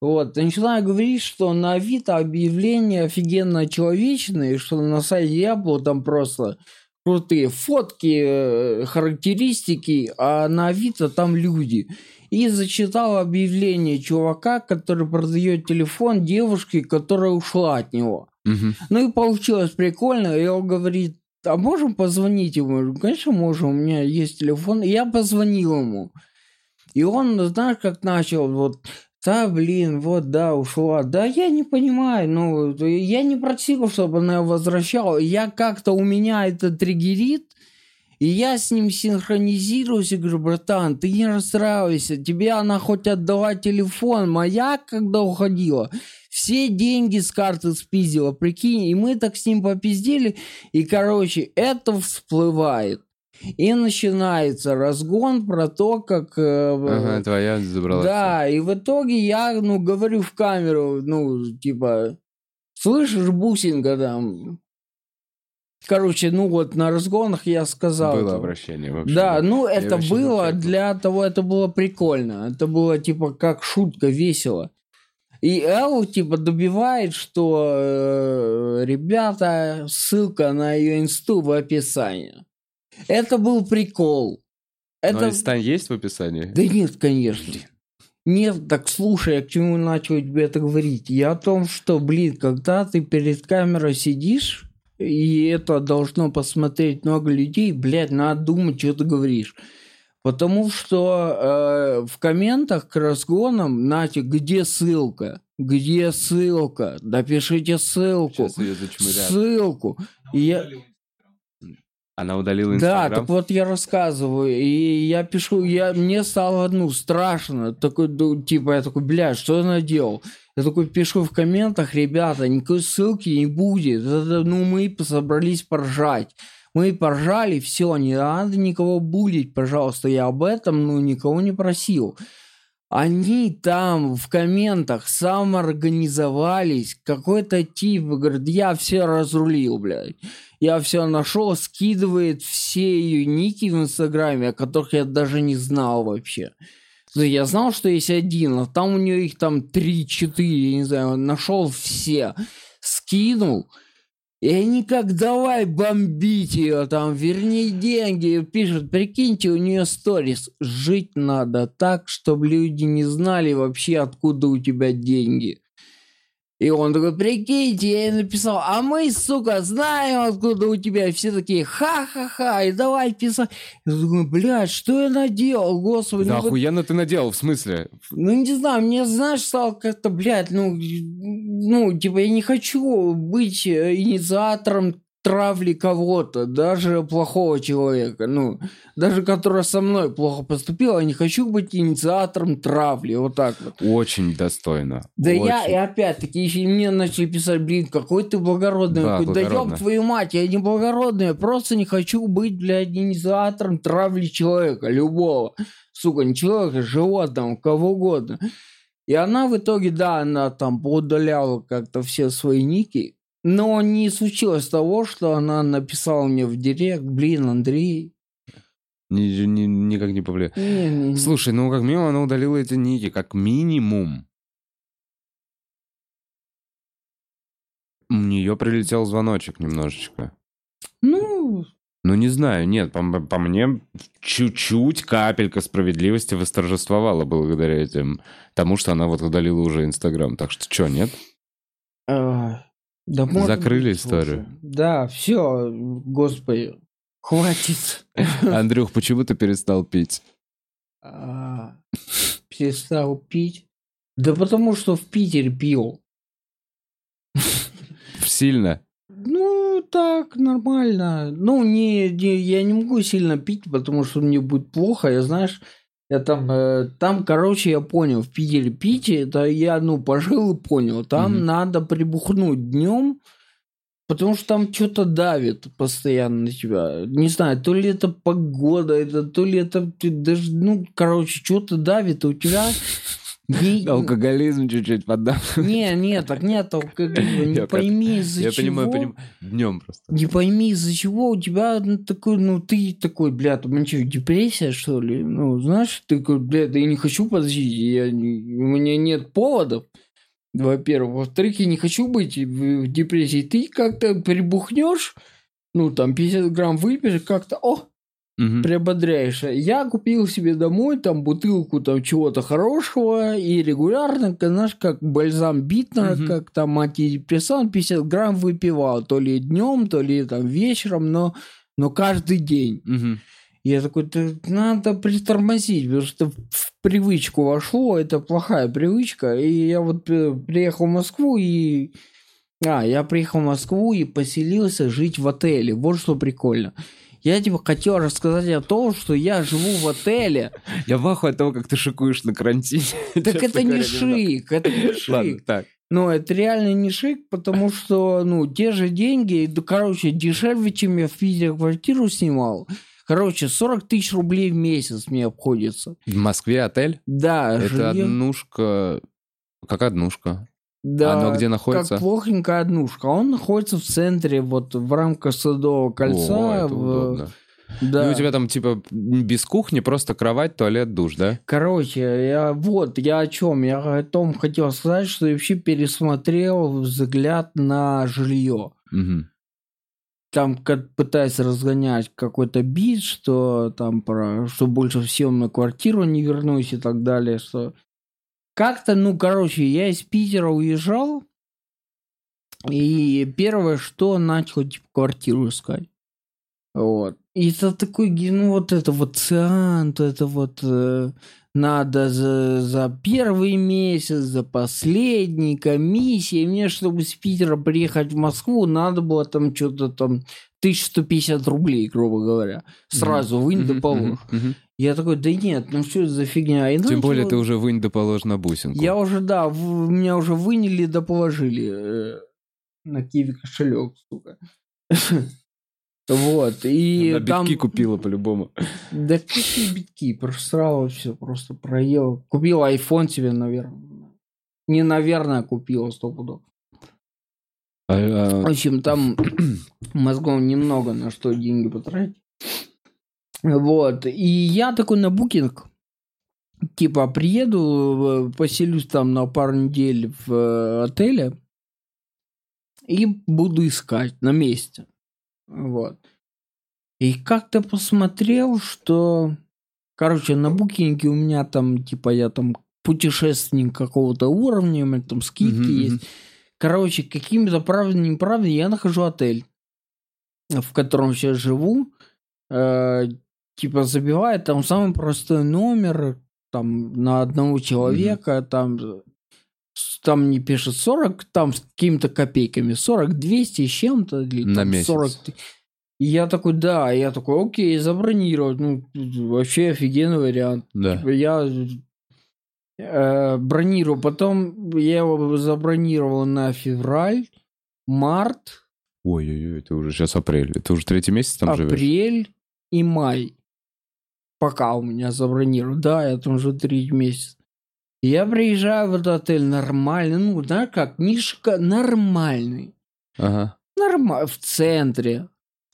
Вот, и начинаю говорить, что на Авито объявления офигенно человечные, что на сайте Apple там просто крутые фотки, э, характеристики, а на Авито там люди. И зачитал объявление чувака, который продает телефон девушке, которая ушла от него. Мгм. Ну и получилось прикольно. И он говорит, а можем позвонить ему? Я Конечно, можем, у меня есть телефон. И я позвонил ему. И он, знаешь, как начал, вот, да, блин, вот, да, ушла. Да, я не понимаю, ну, я не просил, чтобы она её возвращала. Я как-то, у меня это триггерит, и я с ним синхронизируюсь и говорю, братан, ты не расстраивайся, тебе она хоть отдала телефон, моя, когда уходила, все деньги с карты спиздила, прикинь, и мы так с ним попиздели, и, короче, это всплывает. И начинается разгон про то, как... э, Ага, твоя забрала. да, и в итоге я, ну, говорю в камеру, ну, типа, слышишь, бусинка там. Короче, ну вот на разгонах я сказал. Было обращение вообще. Да, ну Я это было для того, это было прикольно. Это было типа как шутка, весело. И Эл типа добивает, что э, ребята, ссылка на ее инсту в описании. Это был прикол. Это... Это... Инста есть в описании? Да нет, конечно. Нет, так слушай, я к чему начал тебе это говорить? Я о том, что, блин, когда ты перед камерой сидишь, и это должно посмотреть много людей, блядь, надо думать, что ты говоришь. Потому что э, в комментах к разгонам, Натя, где ссылка? Где ссылка? Напишите ссылку. Сейчас ее зачмырят. Ссылку. И я... Она удалила Да, Инстаграм? так вот я рассказываю, и я пишу, я, мне стало, ну, страшно, такой, типа, я такой, бля, что я наделал? Я такой пишу в комментах, ребята, никакой ссылки не будет, это, ну, мы собрались поржать. Мы поржали, все, не надо никого булить, пожалуйста, я об этом, ну, никого не просил. Они там в комментах самоорганизовались, какой-то тип говорит, я все разрулил, блядь. Я все нашел, скидывает все ее ники в Инстаграме, о которых я даже не знал вообще. Есть Я знал, что есть один, а там у нее их там 3-4, я не знаю, нашел все, скинул. И они как давай бомбить ее там, верни деньги, пишут, прикиньте, у нее сторис. Жить надо так, чтобы люди не знали вообще, откуда у тебя деньги. И он такой, прикиньте, я ей написал, а мы, сука, знаем, откуда у тебя. Все такие, ха-ха-ха, и давай писать. Я думаю, блядь, что я наделал, господи. Да ну вот охуенно ты наделал, в смысле? ну, не знаю, мне, знаешь, стало как-то, блядь, ну, ну, типа, я не хочу быть э, инициатором травли кого-то, даже плохого человека, ну, даже который со мной плохо поступил, я не хочу быть инициатором травли, вот так вот. Очень достойно. Да Очень. я, и опять-таки, если мне начали писать, блин, какой ты благородный, Да, какой, да ёб твою мать, я не благородный, я просто не хочу быть, блядь, инициатором травли человека, любого, сука, не человека, животного, кого угодно. И она в итоге, да, она там поудаляла как-то все свои ники, но не случилось того, что она написала мне в директ, блин, Андрей, Ни- ни- никак не повлияет. не- не- Слушай, ну как минимум она удалила эти ники, как минимум. У нее прилетел звоночек немножечко. ну, Ну, не знаю, нет, по, по мне чуть-чуть капелька справедливости восторжествовала благодаря этим, тому, что она вот удалила уже Инстаграм. Так что что, нет? А, да может Закрыли историю? слушай. Да, все, господи, хватит. [LAUGHS] Андрюх, почему ты перестал пить? А, Перестал пить. Да потому что в Питере пил. [LAUGHS] Сильно? Ну, так, нормально. Ну, не, не- я не могу сильно пить, потому что мне будет плохо. Я, знаешь, я там, э, там, короче, я понял, в Питере пить, это я, ну, пожил и понял. Там Мгм. надо прибухнуть днем, потому что там что-то давит постоянно на тебя. Не знаю, то ли это погода, это, то ли это, ты даже, ну, короче, что-то давит, и у тебя... [LAUGHS] [LAUGHS] Алкоголизм чуть-чуть поддам. Не, не, так нет, алкоголизма, не Я пойми из-за Я чего. понимаю, понимаю. Днем просто. Не пойми, из-за чего у тебя ну, такой, ну, ты такой, блядь, у меня что, депрессия, что ли? Ну, знаешь, ты такой, блядь, да я не хочу подождить, я, у меня нет поводов, во-первых. Во-вторых, я не хочу быть в, в депрессии. Ты как-то прибухнешь, ну, там, 50 грамм выпьешь, как-то, о, Мгм. приободряешься. Я купил себе домой там бутылку там чего-то хорошего и регулярно, знаешь, как бальзам Битнера, Мгм. как там антидепрессант, 50 грамм выпивал. То ли днем, то ли там вечером, но, но каждый день. Мгм. Я такой, «Да надо притормозить, потому что в привычку вошло, это плохая привычка. И я вот э, приехал в Москву и... А, я приехал в Москву и поселился жить в отеле. Вот что прикольно. Я типа хотел рассказать о том, что я живу в отеле. Я в от того, как ты шикуешь на карантине. [LAUGHS] Так это не шик, это не шик. так. Но это реально не шик, потому [LAUGHS] что, ну, те же деньги, да, короче, дешевле, чем я в Питере квартиру снимал. Короче, 40 тысяч рублей в месяц мне обходится. В Москве отель? Да, Это жилье. однушка... Как однушка? Да, Оно где находится? Как плохенькая однушка. Он находится в центре, вот в рамках Садового кольца. О, это в- удобно. Да. Ну, у тебя там, типа, без кухни, просто кровать, туалет, душ, да? Короче, я вот, я о чем? Я о том хотел сказать, что я вообще пересмотрел взгляд на жилье. Мгм. Там как пытаясь разгонять какой-то бит, что там про что больше всего на квартиру не вернусь и так далее, что как-то, ну, короче, я из Питера уезжал, и первое, что начал, типа, квартиру искать. Вот. И это такой, ну, вот это вот циан, то это вот э, надо за, за первый месяц, за последний, комиссия. И мне, чтобы с Питера приехать в Москву, надо было там что-то там 1150 рублей, грубо говоря. Сразу вынь да положь. мгм, мгм. Я такой, да нет, ну что это за фигня? И Тем начал- более ты уже вынь да положь на бусинку. Я уже, да, в- меня уже выняли да положили э, на киви кошелек, сука. [LAUGHS] Вот, и На там... битки купила по-любому. [LAUGHS] Да какие битки, просрал все, просто проел. Купил iPhone себе, наверное. Не, наверное, купил сто пудов. А, В а, общем, там [CLEARS THROAT] мозгов немного на что деньги потратить. Вот. И я такой на букинг. Типа, приеду, э, поселюсь там на пару недель в э, отеле и буду искать на месте. Вот. И как-то посмотрел, что... Короче, на букинге у меня там, типа, я там путешественник какого-то уровня, у меня там скидки мгм. есть. Короче, какими-то правдами, неправдами я нахожу отель, в котором сейчас живу. Э, типа забивает там самый простой номер, там на одного человека, там с- там не пишет 40, там с какими-то копейками, 40, 200 с чем-то. Или, На там месяц. 40. И я такой, да, я такой, окей, забронировать. Ну, вообще офигенный вариант. Да. Типа Я э, бронирую. Потом я его забронировал на февраль, март, Ой-ой-ой, ты уже сейчас апрель. Ты уже третий месяц там живешь? апрель и май. Пока у меня забронировано. Да, я там уже три месяца. Я приезжаю в этот отель нормальный, ну, знаешь как, не шика, нормальный. Ага. Нормально, в центре.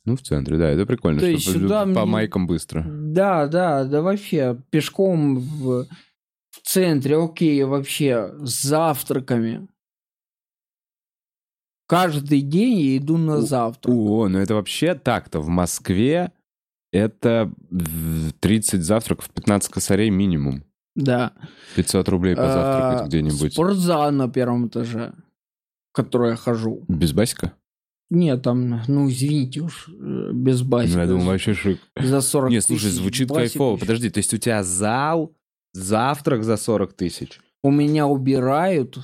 Ну, в центре, да, это прикольно. То что сюда по мне- майкам быстро. Да, да, да вообще, пешком в, в центре, окей, вообще, с завтраками. Каждый день я иду на завтрак. О, ну это вообще так-то. В Москве это в 30 завтраков, 15 косарей минимум. Да. 500 рублей позавтракать А, где-нибудь. Спортзал на первом этаже, в который я хожу. Без басика? Нет, там, ну, извините уж, э, без Ну, басика. я думаю, вообще шик. За 40 Не, слушай, тысяч звучит кайфово. еще. Подожди, то есть у тебя зал, завтрак за 40 тысяч? У меня убирают,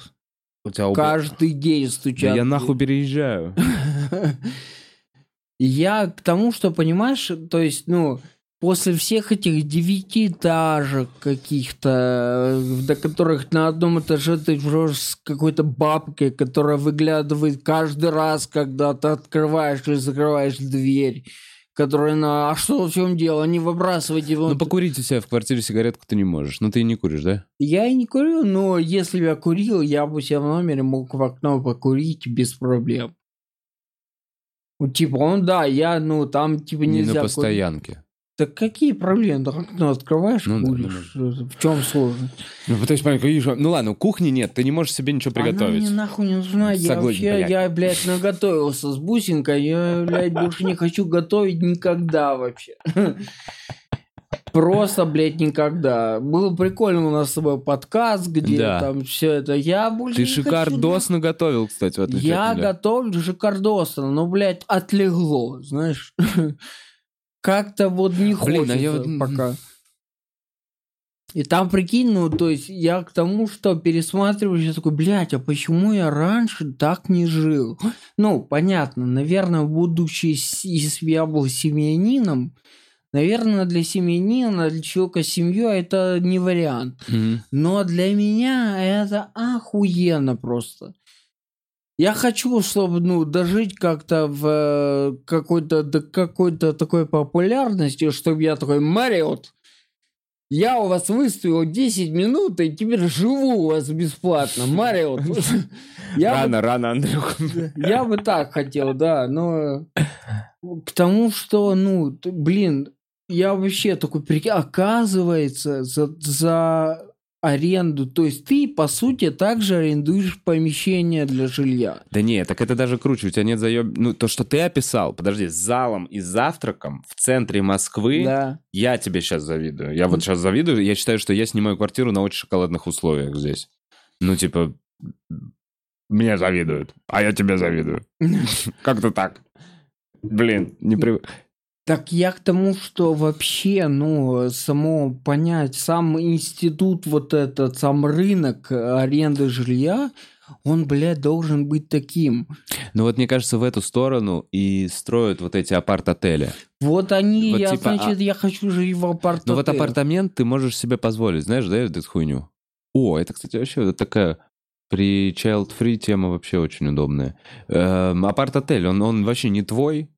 У тебя уб- каждый день Да стучат. я в нахуй переезжаю. [LAUGHS] Я к тому, что, понимаешь, то есть, ну, после всех этих девятиэтажек каких-то, э, до которых на одном этаже ты живешь с какой-то бабкой, которая выглядывает каждый раз, когда ты открываешь или закрываешь дверь, которая на... А что, в чем дело? Не выбрасывайте его. Ну, покурить у себя в квартире сигаретку ты не можешь. Ну, ты и не куришь, да? Я и не курю, но если бы я курил, я бы себя в номере мог в окно покурить без проблем. Ну, типа, он, да, я, ну, там, типа, Не нельзя на курить. постоянке. Так какие проблемы? Так окно открываешь, Ну да, куришь. В чем сложность? Ну, пытаюсь понять, какие же- Ну, ладно, кухни нет, ты не можешь себе ничего приготовить. Она мне нахуй не нужна. Я Согласен, вообще, блядь. я, блядь, наготовился с бусинкой. Я, блядь, больше не хочу готовить никогда вообще. [LAUGHS] Просто, блядь, никогда. Было прикольно у нас с тобой подкаст, где Да. там все это. Я больше Ты не хочу, шикардосно готовил, кстати, в отличие Я от меня. готовлю шикардосно, но, блядь, отлегло, знаешь. [LAUGHS] Как-то вот не Блин, а хочется я вот- пока. И там, прикинь, ну, то есть я к тому, что пересматриваю, я такой, блядь, а почему я раньше так не жил? Ну, понятно, наверное, будучи, если я был семьянином, наверное, для семьянина, для человека с семьей это не вариант. Мгм. Но для меня это охуенно просто. Я хочу, чтобы, ну, дожить как-то в э, какой-то, до какой-то такой популярности, чтобы я такой, Мариот, я у вас выстоял 10 минут и теперь живу у вас бесплатно. Мариот. Рано, рано, Андрюх. [LAUGHS] Я бы так хотел, да, но потому что, ну, блин, я вообще такой, прикинь, оказывается, за, за аренду, то есть ты, по сути, также арендуешь помещение для жилья. Да не, так это даже круче. У тебя нет заеб... Ну, то, что ты описал, подожди, с залом и завтраком в центре Москвы, Да. я тебе сейчас завидую. Я вот сейчас завидую, я считаю, что я снимаю квартиру на очень шоколадных условиях здесь. Ну, типа, мне завидуют, а я тебе завидую. [LAUGHS] Как-то так. Блин, не при... Так я к тому, что вообще, ну, само понять, сам институт вот этот, сам рынок аренды жилья, он, блядь, должен быть таким. Ну вот мне кажется, в эту сторону и строят вот эти апарт-отели. Вот они, Вот я, типа, значит, я хочу жить в апарт Ну вот апартамент ты можешь себе позволить, знаешь, да, эту хуйню? О, это, кстати, вообще вот такая при child-free тема вообще очень удобная. Эм, апарт-отель, он, он вообще не твой,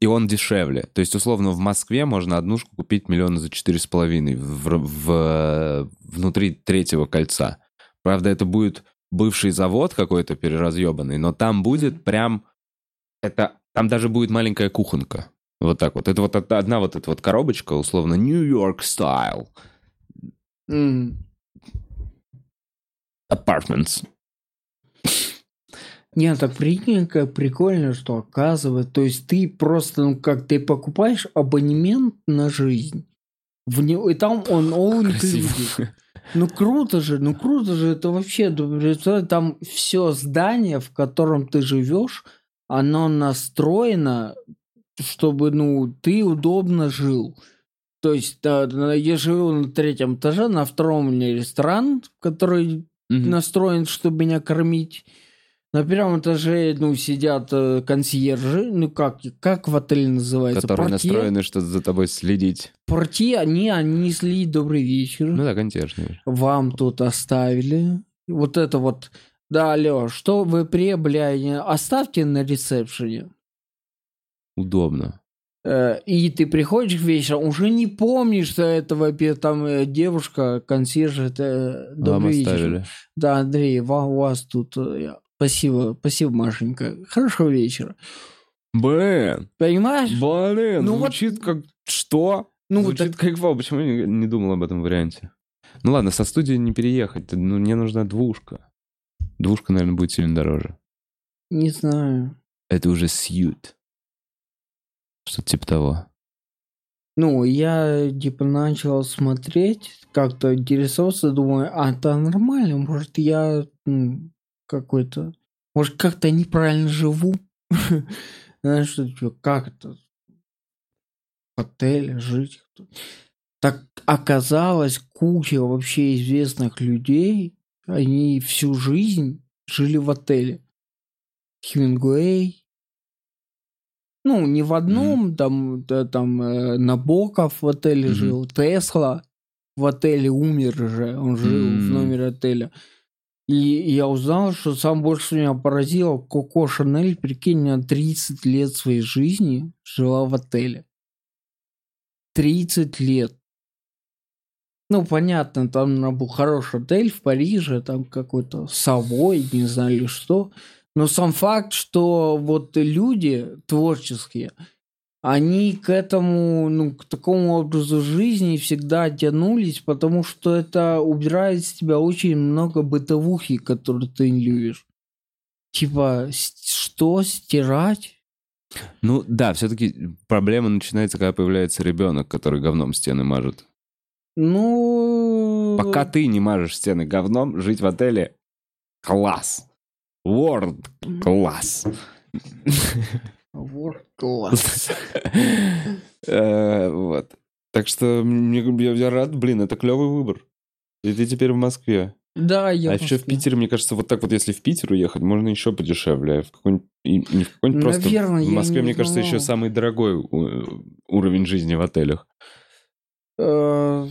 и он дешевле. То есть, условно, в Москве можно однушку купить миллиона за четыре с половиной в, в- внутри третьего кольца. Правда, это будет бывший завод какой-то переразъебанный, но там будет прям... Это, там даже будет маленькая кухонка. Вот так вот. Это вот од- одна вот эта вот коробочка, условно, Style М. Apartments. Не, так прикинь, как прикольно, что оказывается, то есть ты просто, ну как, ты покупаешь абонемент на жизнь, в него, и там он all inclusive. Ну круто же, ну круто же, это вообще, там все здание, в котором ты живешь, оно настроено, чтобы, ну, ты удобно жил. То есть, я живу на третьем этаже, на втором у меня ресторан, который Мгм. настроен, чтобы меня кормить. На первом этаже, ну, сидят э, консьержи, ну, как, как в отеле называется? Которые Портье. настроены, что за тобой следить. Портье, они, они несли добрый вечер. Ну да, конечно. Вам тут оставили. Вот это вот. Да, алло, что вы прибыли, оставьте на ресепшене. Удобно. Э, И ты приходишь вечером, уже не помнишь, что этого там э, девушка, консьерж, это э, добрый вечер. оставили. Да, Андрей, у вас тут... Спасибо, спасибо, Машенька. Хорошего вечера. Блин, Понимаешь? блин, Ну вот- звучит как... Что? Ну, вот звучит кайфово. Почему я не, думал об этом варианте? Ну ладно, со студии не переехать. Ну, мне нужна двушка. Двушка, наверное, будет сильно дороже. Не знаю. Это уже сьют. Что-то типа того. Ну, я типа начал смотреть, как-то интересоваться, думаю, а это нормально, может я ну, какой-то, может как-то неправильно живу, [LAUGHS] знаешь, что типа, как это, в отеле жить. Так оказалось, куча вообще известных людей, они всю жизнь жили в отеле. Хемингуэй, ну, не в одном, там, да, там э, Набоков в отеле Мгм. жил, Тесла в отеле умер же, он жил в М. номере отеля. И я узнал, что сам больше меня поразило, Коко Шанель, прикинь, на 30 лет своей жизни жила в отеле. 30 лет. Ну, понятно, там ну, был хороший отель в Париже, там какой-то Совой, не знаю или что. Но сам факт, что вот люди творческие, они к этому, ну, к такому образу жизни всегда тянулись, потому что это убирает с тебя очень много бытовухи, которую ты не любишь. Типа, что, стирать? Ну да, все-таки проблема начинается, когда появляется ребенок, который говном стены мажет. Ну... Пока ты не мажешь стены говном, жить в отеле класс. World класс. [LAUGHS] Work class. [LAUGHS] Э, Вот. Так что мне, я, рад, блин, это клевый выбор. И ты теперь в Москве. Да, я а еще в Питере, мне кажется, вот так вот, если в Питер уехать, можно еще подешевле. А В какой-нибудь, не в какой-нибудь просто... Наверное, в Москве, не мне кажется, еще самый дорогой у- уровень жизни в отелях. Э,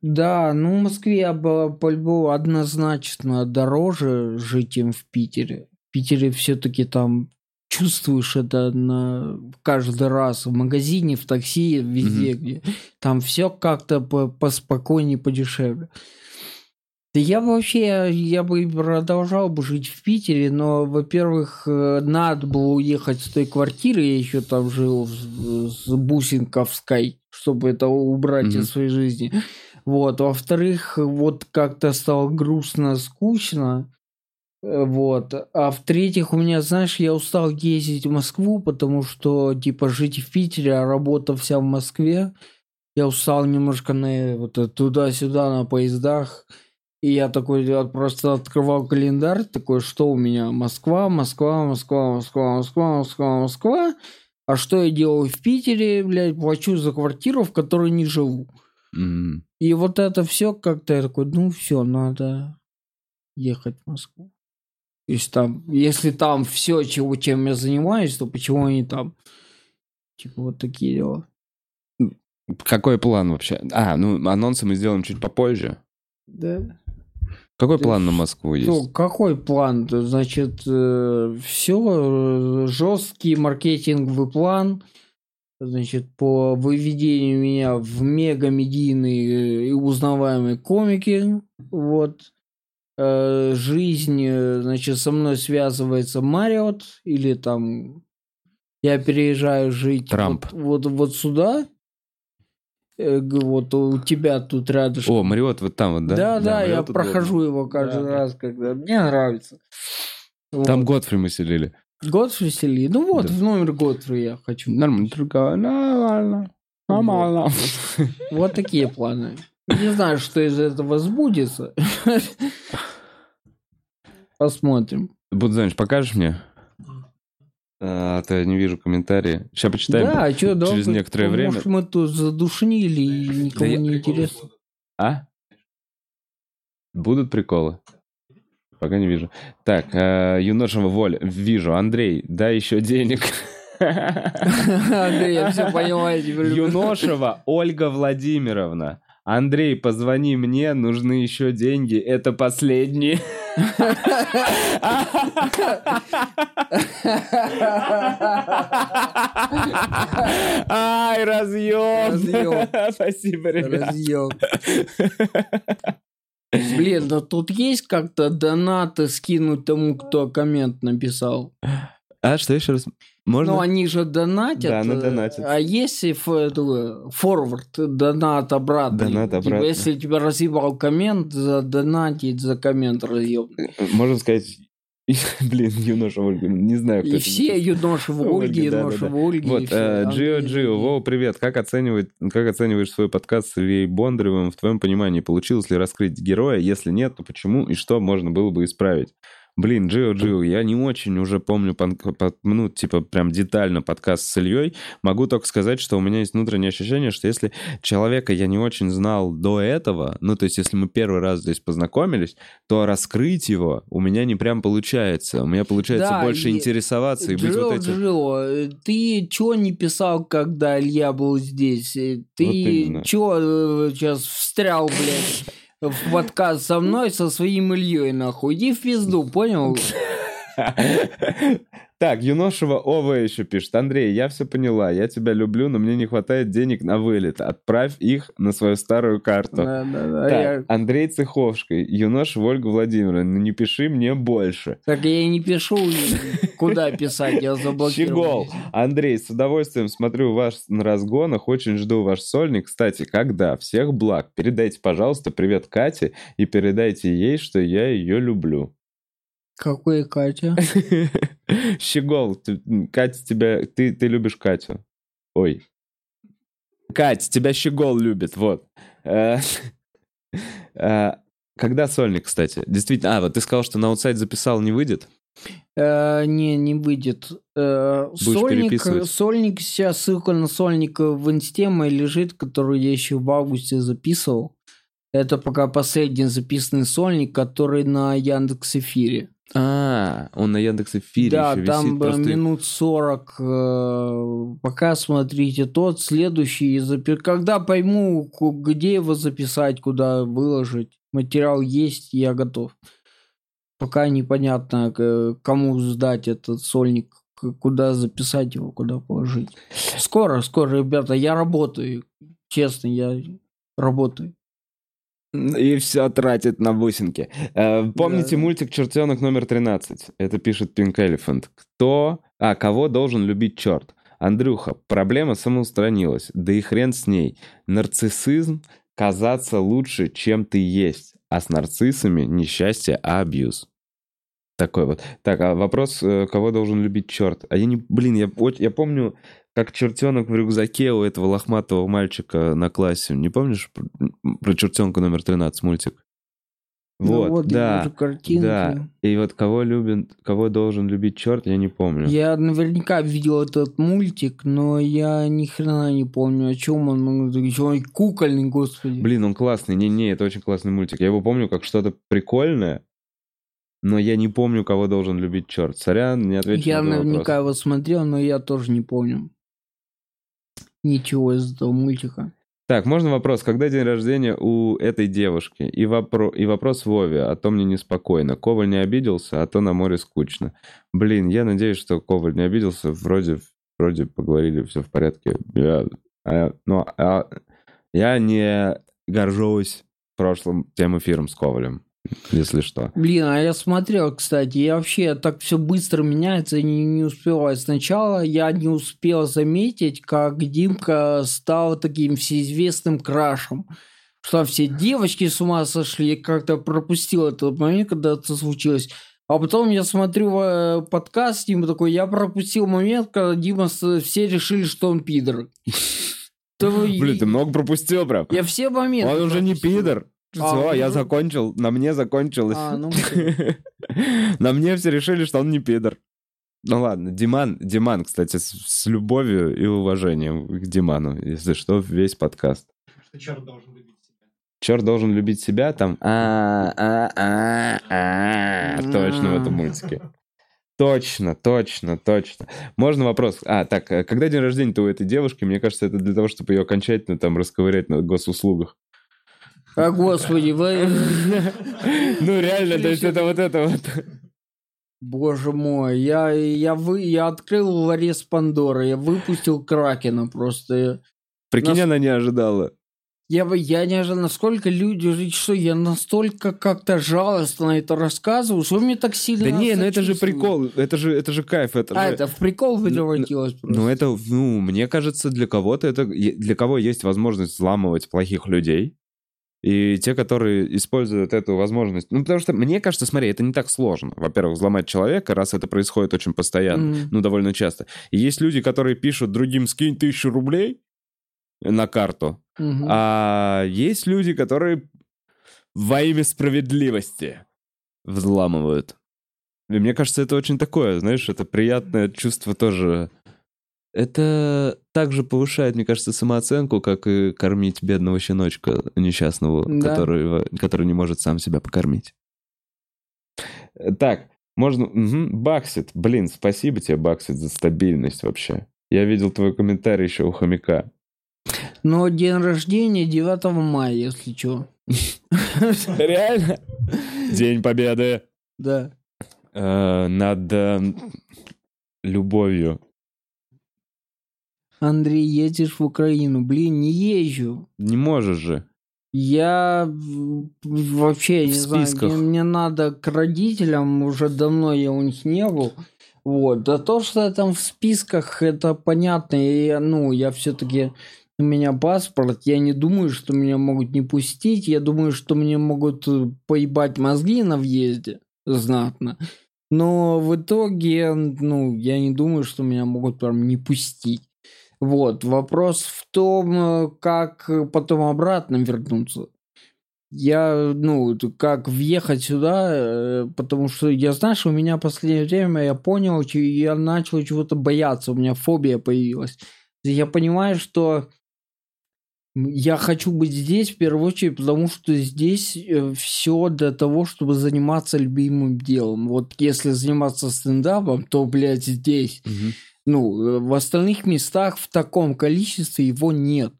Да, ну в Москве по-любому однозначно дороже жить, чем в Питере. В Питере все-таки там чувствуешь это на каждый раз в магазине, в такси, везде, mm-hmm. где там все как-то поспокойнее, подешевле. Да я вообще, я бы продолжал бы жить в Питере, но, во-первых, э, надо было уехать с той квартиры, я еще там жил с Бусинковской, чтобы это убрать mm-hmm. из своей жизни. Вот, во-вторых, вот как-то стало грустно, скучно. Э, вот. А в-третьих, у меня, знаешь, я устал ездить в Москву, потому что, типа, жить в Питере, а работа вся в Москве. Я устал немножко на вот туда-сюда на поездах. И я такой я просто открывал календарь, такой, что у меня? Москва, Москва, Москва, Москва, Москва, Москва, Москва. А что я делаю в Питере, блядь, плачу за квартиру, в которой не живу. Mm. И вот это все как-то я такой, ну все, надо ехать в Москву. То есть там, если там все, чего, чем я занимаюсь, то почему они там? Типа вот такие дела. Какой план вообще? А, ну анонсы мы сделаем чуть попозже. Да. Какой да, план на Москву есть? Ну, какой план? Значит, э, все, э, жесткий маркетинговый план, значит, по выведению меня в мега-медийные и узнаваемые комики, вот, э, жизнь, значит, со мной связывается Мариот, или там я переезжаю жить Трамп. Вот, вот, вот сюда, Э, вот у тебя тут рядышком. О, Мариот вот там вот, да? Да, да, да я прохожу удобно. его каждый да, раз, когда мне нравится. Там вот. Годфри мы селили. Годфри селили? Ну вот, да. в номер Годфри я хочу. Нормально, другая, нормально. Нормально. [LAUGHS] Вот. вот такие планы. Не знаю, что из этого сбудется. Посмотрим. Будзанич, покажешь мне? А, то я не вижу комментарии. Сейчас почитаем да, а что, через да, некоторое может, время. Может, мы тут задушнили и никому да не я... интересно. А? Будут приколы? Пока не вижу. Так, э, юношего воля. Вижу. Андрей, дай еще денег. [LAUGHS] Андрей, я все понимаю. Юношева Ольга Владимировна. Андрей, позвони мне, нужны еще деньги. Это последние. Ай, разъем. Разъем. Спасибо, ребят. Разъем. Блин, да тут есть как-то донаты скинуть тому, кто коммент написал? А, что еще раз? Можно? Ну, они же донатят. Да, они донатят. А если форвард, донат обратно? Донат типа, обратно. Если тебя разъебал коммент, за донатить за коммент разъебный. Можно сказать, [LAUGHS] Блин, юноша Ольга, не знаю, кто И все юноши в Ольге, юноши в Ольге. Вот, э, Джио Джио, Вова, привет. Как, оценивать, как оцениваешь свой подкаст с Ильей Бондаревым? В твоем понимании, получилось ли раскрыть героя? Если нет, то почему и что можно было бы исправить? Блин, Джио Джио, я не очень уже помню, ну, типа, прям детально подкаст с Ильей. Могу только сказать, что у меня есть внутреннее ощущение, что если человека я не очень знал до этого, ну, то есть если мы первый раз здесь познакомились, то раскрыть его у меня не прям получается. У меня получается да, больше и... интересоваться и Джио, быть вот этим... Джио, ты чё не писал, когда Илья был здесь? Ты вот чё сейчас встрял, блядь? В подкаст со мной, со своим Ильей, нахуй. Иди в пизду, понял? [LAUGHS] Так, Юношева ОВ еще пишет. Андрей, я все поняла, я тебя люблю, но мне не хватает денег на вылет. Отправь их на свою старую карту. Да, да, да. Так, я... Андрей Цеховский, Юношева Ольга Владимировна, ну не пиши мне больше. Так я и не пишу, куда писать, я заблокировал. Щегол, Андрей, с удовольствием смотрю ваш на разгонах, очень жду ваш сольник. Кстати, когда? Всех благ. Передайте, пожалуйста, привет Кате и передайте ей, что я ее люблю. Какой Катя? [LAUGHS] Щегол, ты, Катя тебя... Ты, ты любишь Катю. Ой. Кать, тебя Щегол любит, вот. Э, [LAUGHS] э, когда сольник, кстати? Действительно, а, вот ты сказал, что на аутсайд записал, не выйдет? Э, не, не выйдет. сольник, сольник, сейчас ссылка на сольник в инсте моей лежит, которую я еще в августе записывал. Это пока последний записанный сольник, который на Яндекс Эфире. А, он на Яндекс Эфире Да, еще там висит. бы Просто... минут 40. э, Пока смотрите тот, следующий. запи- Когда пойму, где его записать, куда выложить. Материал есть, я готов. Пока непонятно, кому сдать этот сольник, куда записать его, куда положить. Скоро, скоро, ребята, я работаю. Честно, я работаю. И все тратит на бусинки. Э, Помните Да. мультик «Чертенок номер 13»? Это пишет Pink Elephant. Кто... А, кого должен любить черт? Андрюха, проблема самоустранилась. Да и хрен с ней. Нарциссизм — казаться лучше, чем ты есть. А с нарциссами несчастье, а абьюз. Такой вот. Так, а вопрос, э, кого должен любить черт? А я не... Блин, я, я помню, как чертенок в рюкзаке у этого лохматого мальчика на классе. Не помнишь про, чертенка номер 13 мультик? Ну Вот, да. Да. И вот кого любит, кого должен любить черт, я не помню. Я наверняка видел этот мультик, но я ни хрена не помню, о чем он. Ну, ещё он кукольный, господи. Блин, он классный. Не-не, это очень классный мультик. Я его помню как что-то прикольное, но я не помню, кого должен любить черт. Сорян, не отвечу я на наверняка вопрос. его смотрел, но я тоже не помню. Ничего из этого мультика. Так, можно вопрос? Когда день рождения у этой девушки? И, вопро- и вопрос Вове, а то мне неспокойно. Коваль не обиделся, а то на море скучно. Блин, я надеюсь, что Коваль не обиделся. Вроде, вроде поговорили, все в порядке. Я, а, но, а, я не горжусь прошлым тем эфиром с Ковалем, если что. Блин, а я смотрел, кстати, я вообще так все быстро меняется, и не, не успеваю. Сначала я не успел заметить, как Димка стал таким всеизвестным крашем. Что все девочки с ума сошли, я как-то пропустил этот момент, когда это случилось. А потом я смотрю э, подкаст, Дима такой, я пропустил момент, когда Дима, с- все решили, что он пидор. [LAUGHS] Блин, ты много пропустил, прям. Я все моменты Он уже не пропустил. Пидор. А, Все, я ну- закончил, на мне закончилось. А, ну, [LAUGHS] На мне все решили, что он не пидор. Ну ладно, Диман, Диман, кстати, с, с любовью и уважением к Диману, если что, весь подкаст. Что черт должен любить себя. Черт должен любить себя там. А, а, а, а, точно в этом мультике. Точно, точно, точно. Можно вопрос? А, так, э, когда день рождения-то у этой девушки? Мне кажется, это для того, чтобы ее окончательно там расковырять на госуслугах. А господи, вы... [LAUGHS] Ну, реально, то есть это вот это вот. Боже мой, я, я, вы, я открыл ларец Пандоры, я выпустил Кракена просто. Прикинь, Нас- она не ожидала. Я, я не ожидал, насколько люди, что я настолько как-то жалостно это рассказываю, что мне так сильно Да не, ну это же прикол, это же, это же кайф, это А, же... это в прикол превратилось просто. Ну, это, ну, мне кажется, для кого-то это... Для кого есть возможность взламывать плохих людей, и те, которые используют эту возможность... Ну, потому что, мне кажется, смотри, это не так сложно. Во-первых, взломать человека, раз это происходит очень постоянно, Мгм. ну, довольно часто. И есть люди, которые пишут другим «скинь тысячу рублей» на карту, Мгм. а есть люди, которые во имя справедливости взламывают. И мне кажется, это очень такое, знаешь, это приятное чувство тоже. Это также повышает, мне кажется, самооценку, как и кормить бедного щеночка несчастного, Да. которого, который не может сам себя покормить. Так, можно... Мгм, Баксит. Блин, спасибо тебе, Баксит, за стабильность вообще. Я видел твой комментарий еще у хомяка. Но день рождения 9 мая, если что. [LAUGHS] Реально? День Победы. Да. Э, Над э, любовью. Андрей, едешь в Украину. Блин, не езжу. Не можешь же. Я вообще В не знаю, списках. мне, мне надо к родителям, уже давно я у них не был. Вот, да то, что я там в списках, это понятно. И, ну, я все-таки у меня паспорт, я не думаю, что меня могут не пустить. Я думаю, что мне могут э, поебать мозги на въезде знатно. Но в итоге, ну, я не думаю, что меня могут прям не пустить. Вот, вопрос в том, э, как потом обратно вернуться. Я, ну, как въехать сюда, э, потому что я, знаешь, у меня в последнее время, я понял, я начал чего-то бояться, у меня фобия появилась. Я понимаю, что Я хочу быть здесь в первую очередь, потому что здесь все для того, чтобы заниматься любимым делом. Вот если заниматься стендапом, то, блядь, здесь. Мгм. Ну, э, в остальных местах в таком количестве его нет.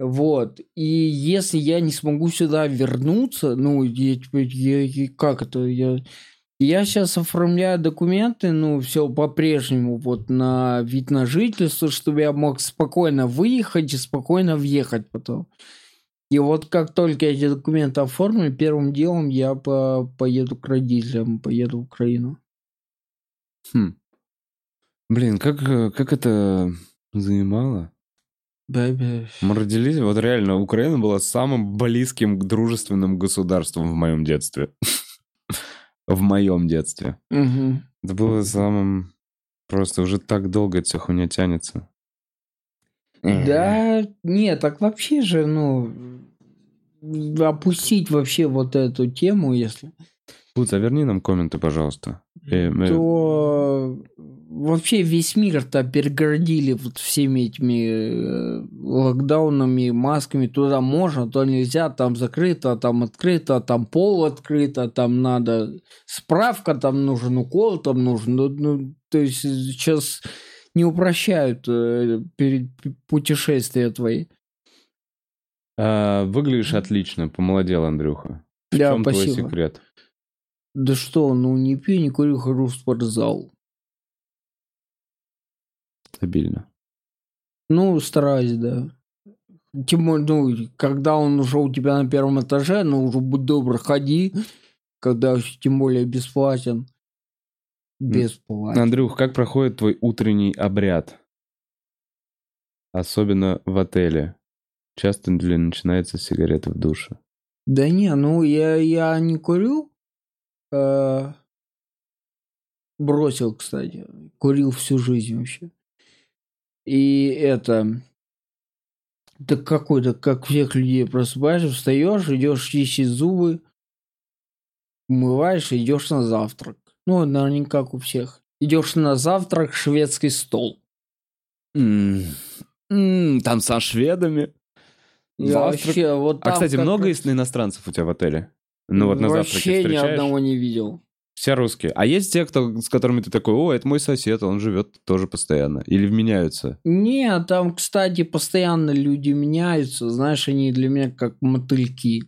Вот. И если я не смогу сюда вернуться, ну, я, теперь- я- я- как это, я... Я сейчас оформляю документы, ну, все по-прежнему, вот на вид на жительство, чтобы я мог спокойно выехать и спокойно въехать потом. И вот как только эти документы оформлю, первым делом я по- поеду к родителям, поеду в Украину. Хм. Блин, как, э, как это занимало? Бэби. Мы родились, вот реально, Украина была самым близким к дружественным государством в моем детстве. [LAUGHS] В моем детстве. Это было самым... Просто уже так долго эта хуйня тянется. Да, нет, так вообще же, ну, опустить вообще вот эту тему, если, Пуц, а верни нам комменты, пожалуйста. Э, то вообще весь мир-то перегородили вот всеми этими э, локдаунами, масками. Туда можно, то нельзя, там закрыто, там открыто, там пол открыто, там надо справка, там нужен укол, там нужен. Ну, ну, то есть сейчас не упрощают э, перед путешествия твои. А, выглядишь отлично, помолодел, Андрюха. В Да, чем твой спасибо. секрет? Да что, ну не пью, не курю, хожу в спортзал. Стабильно. Ну, стараюсь, да. Тем более, ну, когда он уже у тебя на первом этаже, ну, уже будь добр, ходи, когда тем более бесплатен. Бесплатен. Андрюх, как проходит твой утренний обряд? Особенно в отеле. Часто ли начинается сигареты в душе? Да не, ну, я, я не курю. Э, Бросил, кстати. Курил всю жизнь вообще. И это... Да какой-то, как всех людей просыпаешься, встаешь, идешь чистить зубы, умываешь и идешь на завтрак. Ну, наверное, как у всех. Идешь на завтрак шведский стол. М, м, Там со шведами. Я Завтрак. вообще вот А, кстати, как много есть иностранцев у тебя в отеле? Ну вот на завтраке Вообще ни одного не видел. Все русские. А есть те, кто, с которыми ты такой, о, это мой сосед, он живет тоже постоянно. Или вменяются? Не, там, кстати, постоянно люди меняются. Знаешь, они для меня как мотыльки.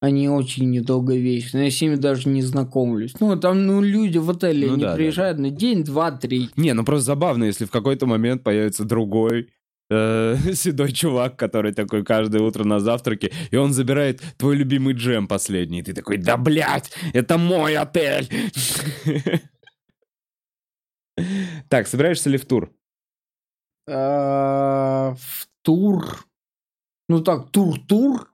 Они очень недолговечны. Я с ними даже не знакомлюсь. Ну, там, ну, люди в отеле, Ну они да, да, приезжают на день, два, три. Не, ну просто забавно, если в какой-то момент появится другой э, [LAUGHS] седой чувак, который такой каждое утро на завтраке, и он забирает твой любимый джем последний. Ты такой, да блядь, это мой отель. [LAUGHS] Так, собираешься ли в тур? А, В тур. Ну так, тур-тур.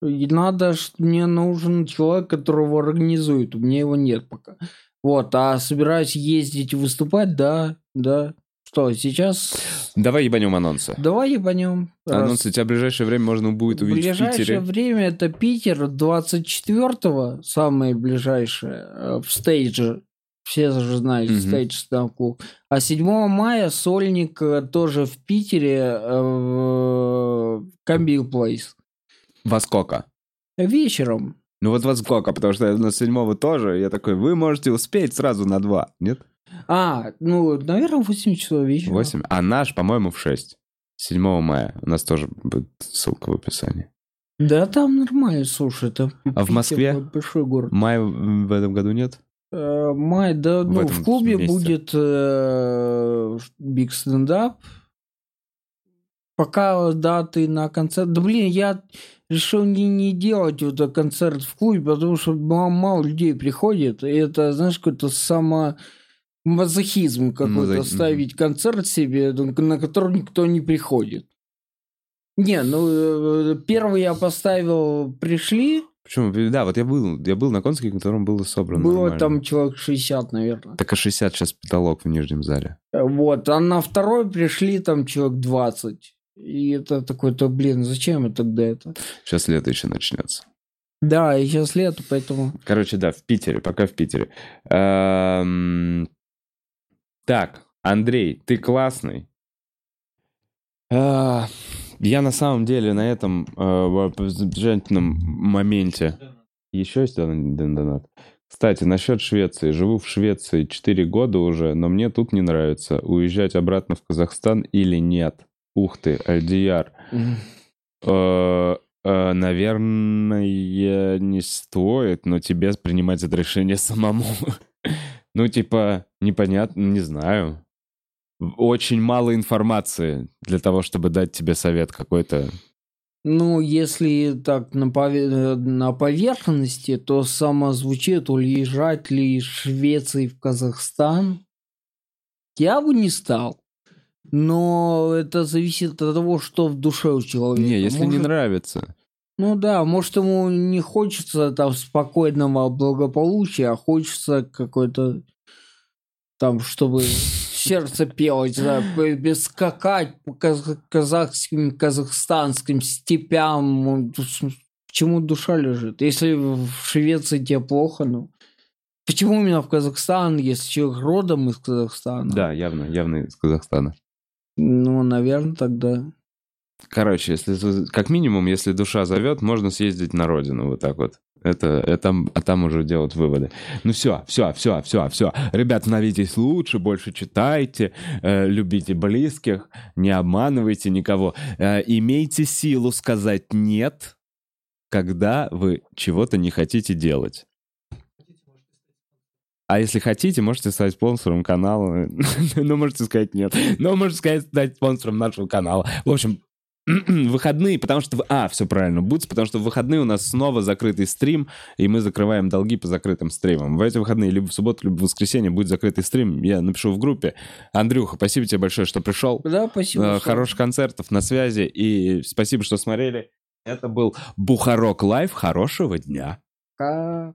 Надо, мне нужен человек, которого организует. У меня его нет пока. Вот, а собираюсь ездить выступать, да, да. Что, сейчас? Давай ебанем анонсы. Давай ебанем. Анонсы тебя в ближайшее время можно будет В увидеть в ближайшее Питере. время это Питер 24-го, самое ближайшее, э, в стейдже. Все же знают Мгм. стейдж клуб. А 7 мая сольник э, тоже в Питере э, в Камбил Плейс. Во сколько? Вечером. Ну вот во сколько, потому что на седьмого тоже. Я такой, вы можете успеть сразу на два, нет? А, ну, наверное, в 8 часов вечера. Восемь. А наш, по-моему, в шесть. 7 мая. У нас тоже будет ссылка в описании. Да, там нормально, слушай, это А в Москве? большой город. Мая в этом году нет? Э, Май, да, В ну, в клубе месяце. будет э, биг стендап. Пока даты на концерт. Да блин, я решил не, не делать вот этот концерт в клубе, потому что ма- мало людей приходит. И это, знаешь, какой-то само мазохизм какой-то Мазо- ставить концерт себе, ну, на который никто не приходит. Не, ну э, первый я поставил, пришли, Почему? Да, вот я был, я был на концерте, в котором было собрано было нормально. там человек 60, наверное. Так а 60 сейчас потолок в нижнем зале. Вот, а на второй пришли там человек 20. И это такой-то, блин, зачем я тогда это? Сейчас лето еще начнется. Да, и сейчас лето, поэтому... Короче, да, в Питере, пока в Питере. Эм, Так, Андрей, ты классный. А, Я на самом деле на этом э, замечательном моменте... Еще есть один донат? Кстати, насчет Швеции. Живу в Швеции 4 года уже, но мне тут не нравится. Уезжать обратно в Казахстан или нет? Ух ты, Альдияр. Э, э, Наверное, не стоит, но тебе принимать это решение самому. [LAUGHS] Ну, типа, непонятно, не знаю. Очень мало информации для того, чтобы дать тебе совет какой-то. Ну, если так на, пове- на поверхности, то само звучит уезжать ли из Швеции в Казахстан. Я бы не стал. Но это зависит от того, что в душе у человека. Не, если не Может- нравится. Ну да, может ему не хочется там спокойного благополучия, а хочется какой-то там, чтобы сердце пело, без скакать по каз- казахским, казахстанским степям. С- Почему душа лежит? Если в Швеции тебе плохо, ну... Почему именно в Казахстан, если человек родом из Казахстана? Да, явно, явно из Казахстана. Ну, наверное, тогда... Короче, если как минимум, если душа зовет, можно съездить на родину вот так вот. Это, это, а там уже делать выводы. Ну все, все, все, все, все. Ребят, становитесь лучше, больше читайте, э, любите близких, не обманывайте никого. Э, имейте силу сказать «нет», когда вы чего-то не хотите делать. А если хотите, можете стать спонсором канала. [LAUGHS] Ну, можете сказать нет. Но можете сказать стать спонсором нашего канала. В общем, [CLEARS THROAT] выходные, потому что... А, все правильно, Бутс, потому что в выходные у нас снова закрытый стрим, и мы закрываем долги по закрытым стримам. В эти выходные, либо в субботу, либо в воскресенье будет закрытый стрим. Я напишу в группе. Андрюха, спасибо тебе большое, что пришел. Да, спасибо. Э, Хороших концертов на связи, и спасибо, что смотрели. Это был Бухарок Лайв. Хорошего дня. Пока.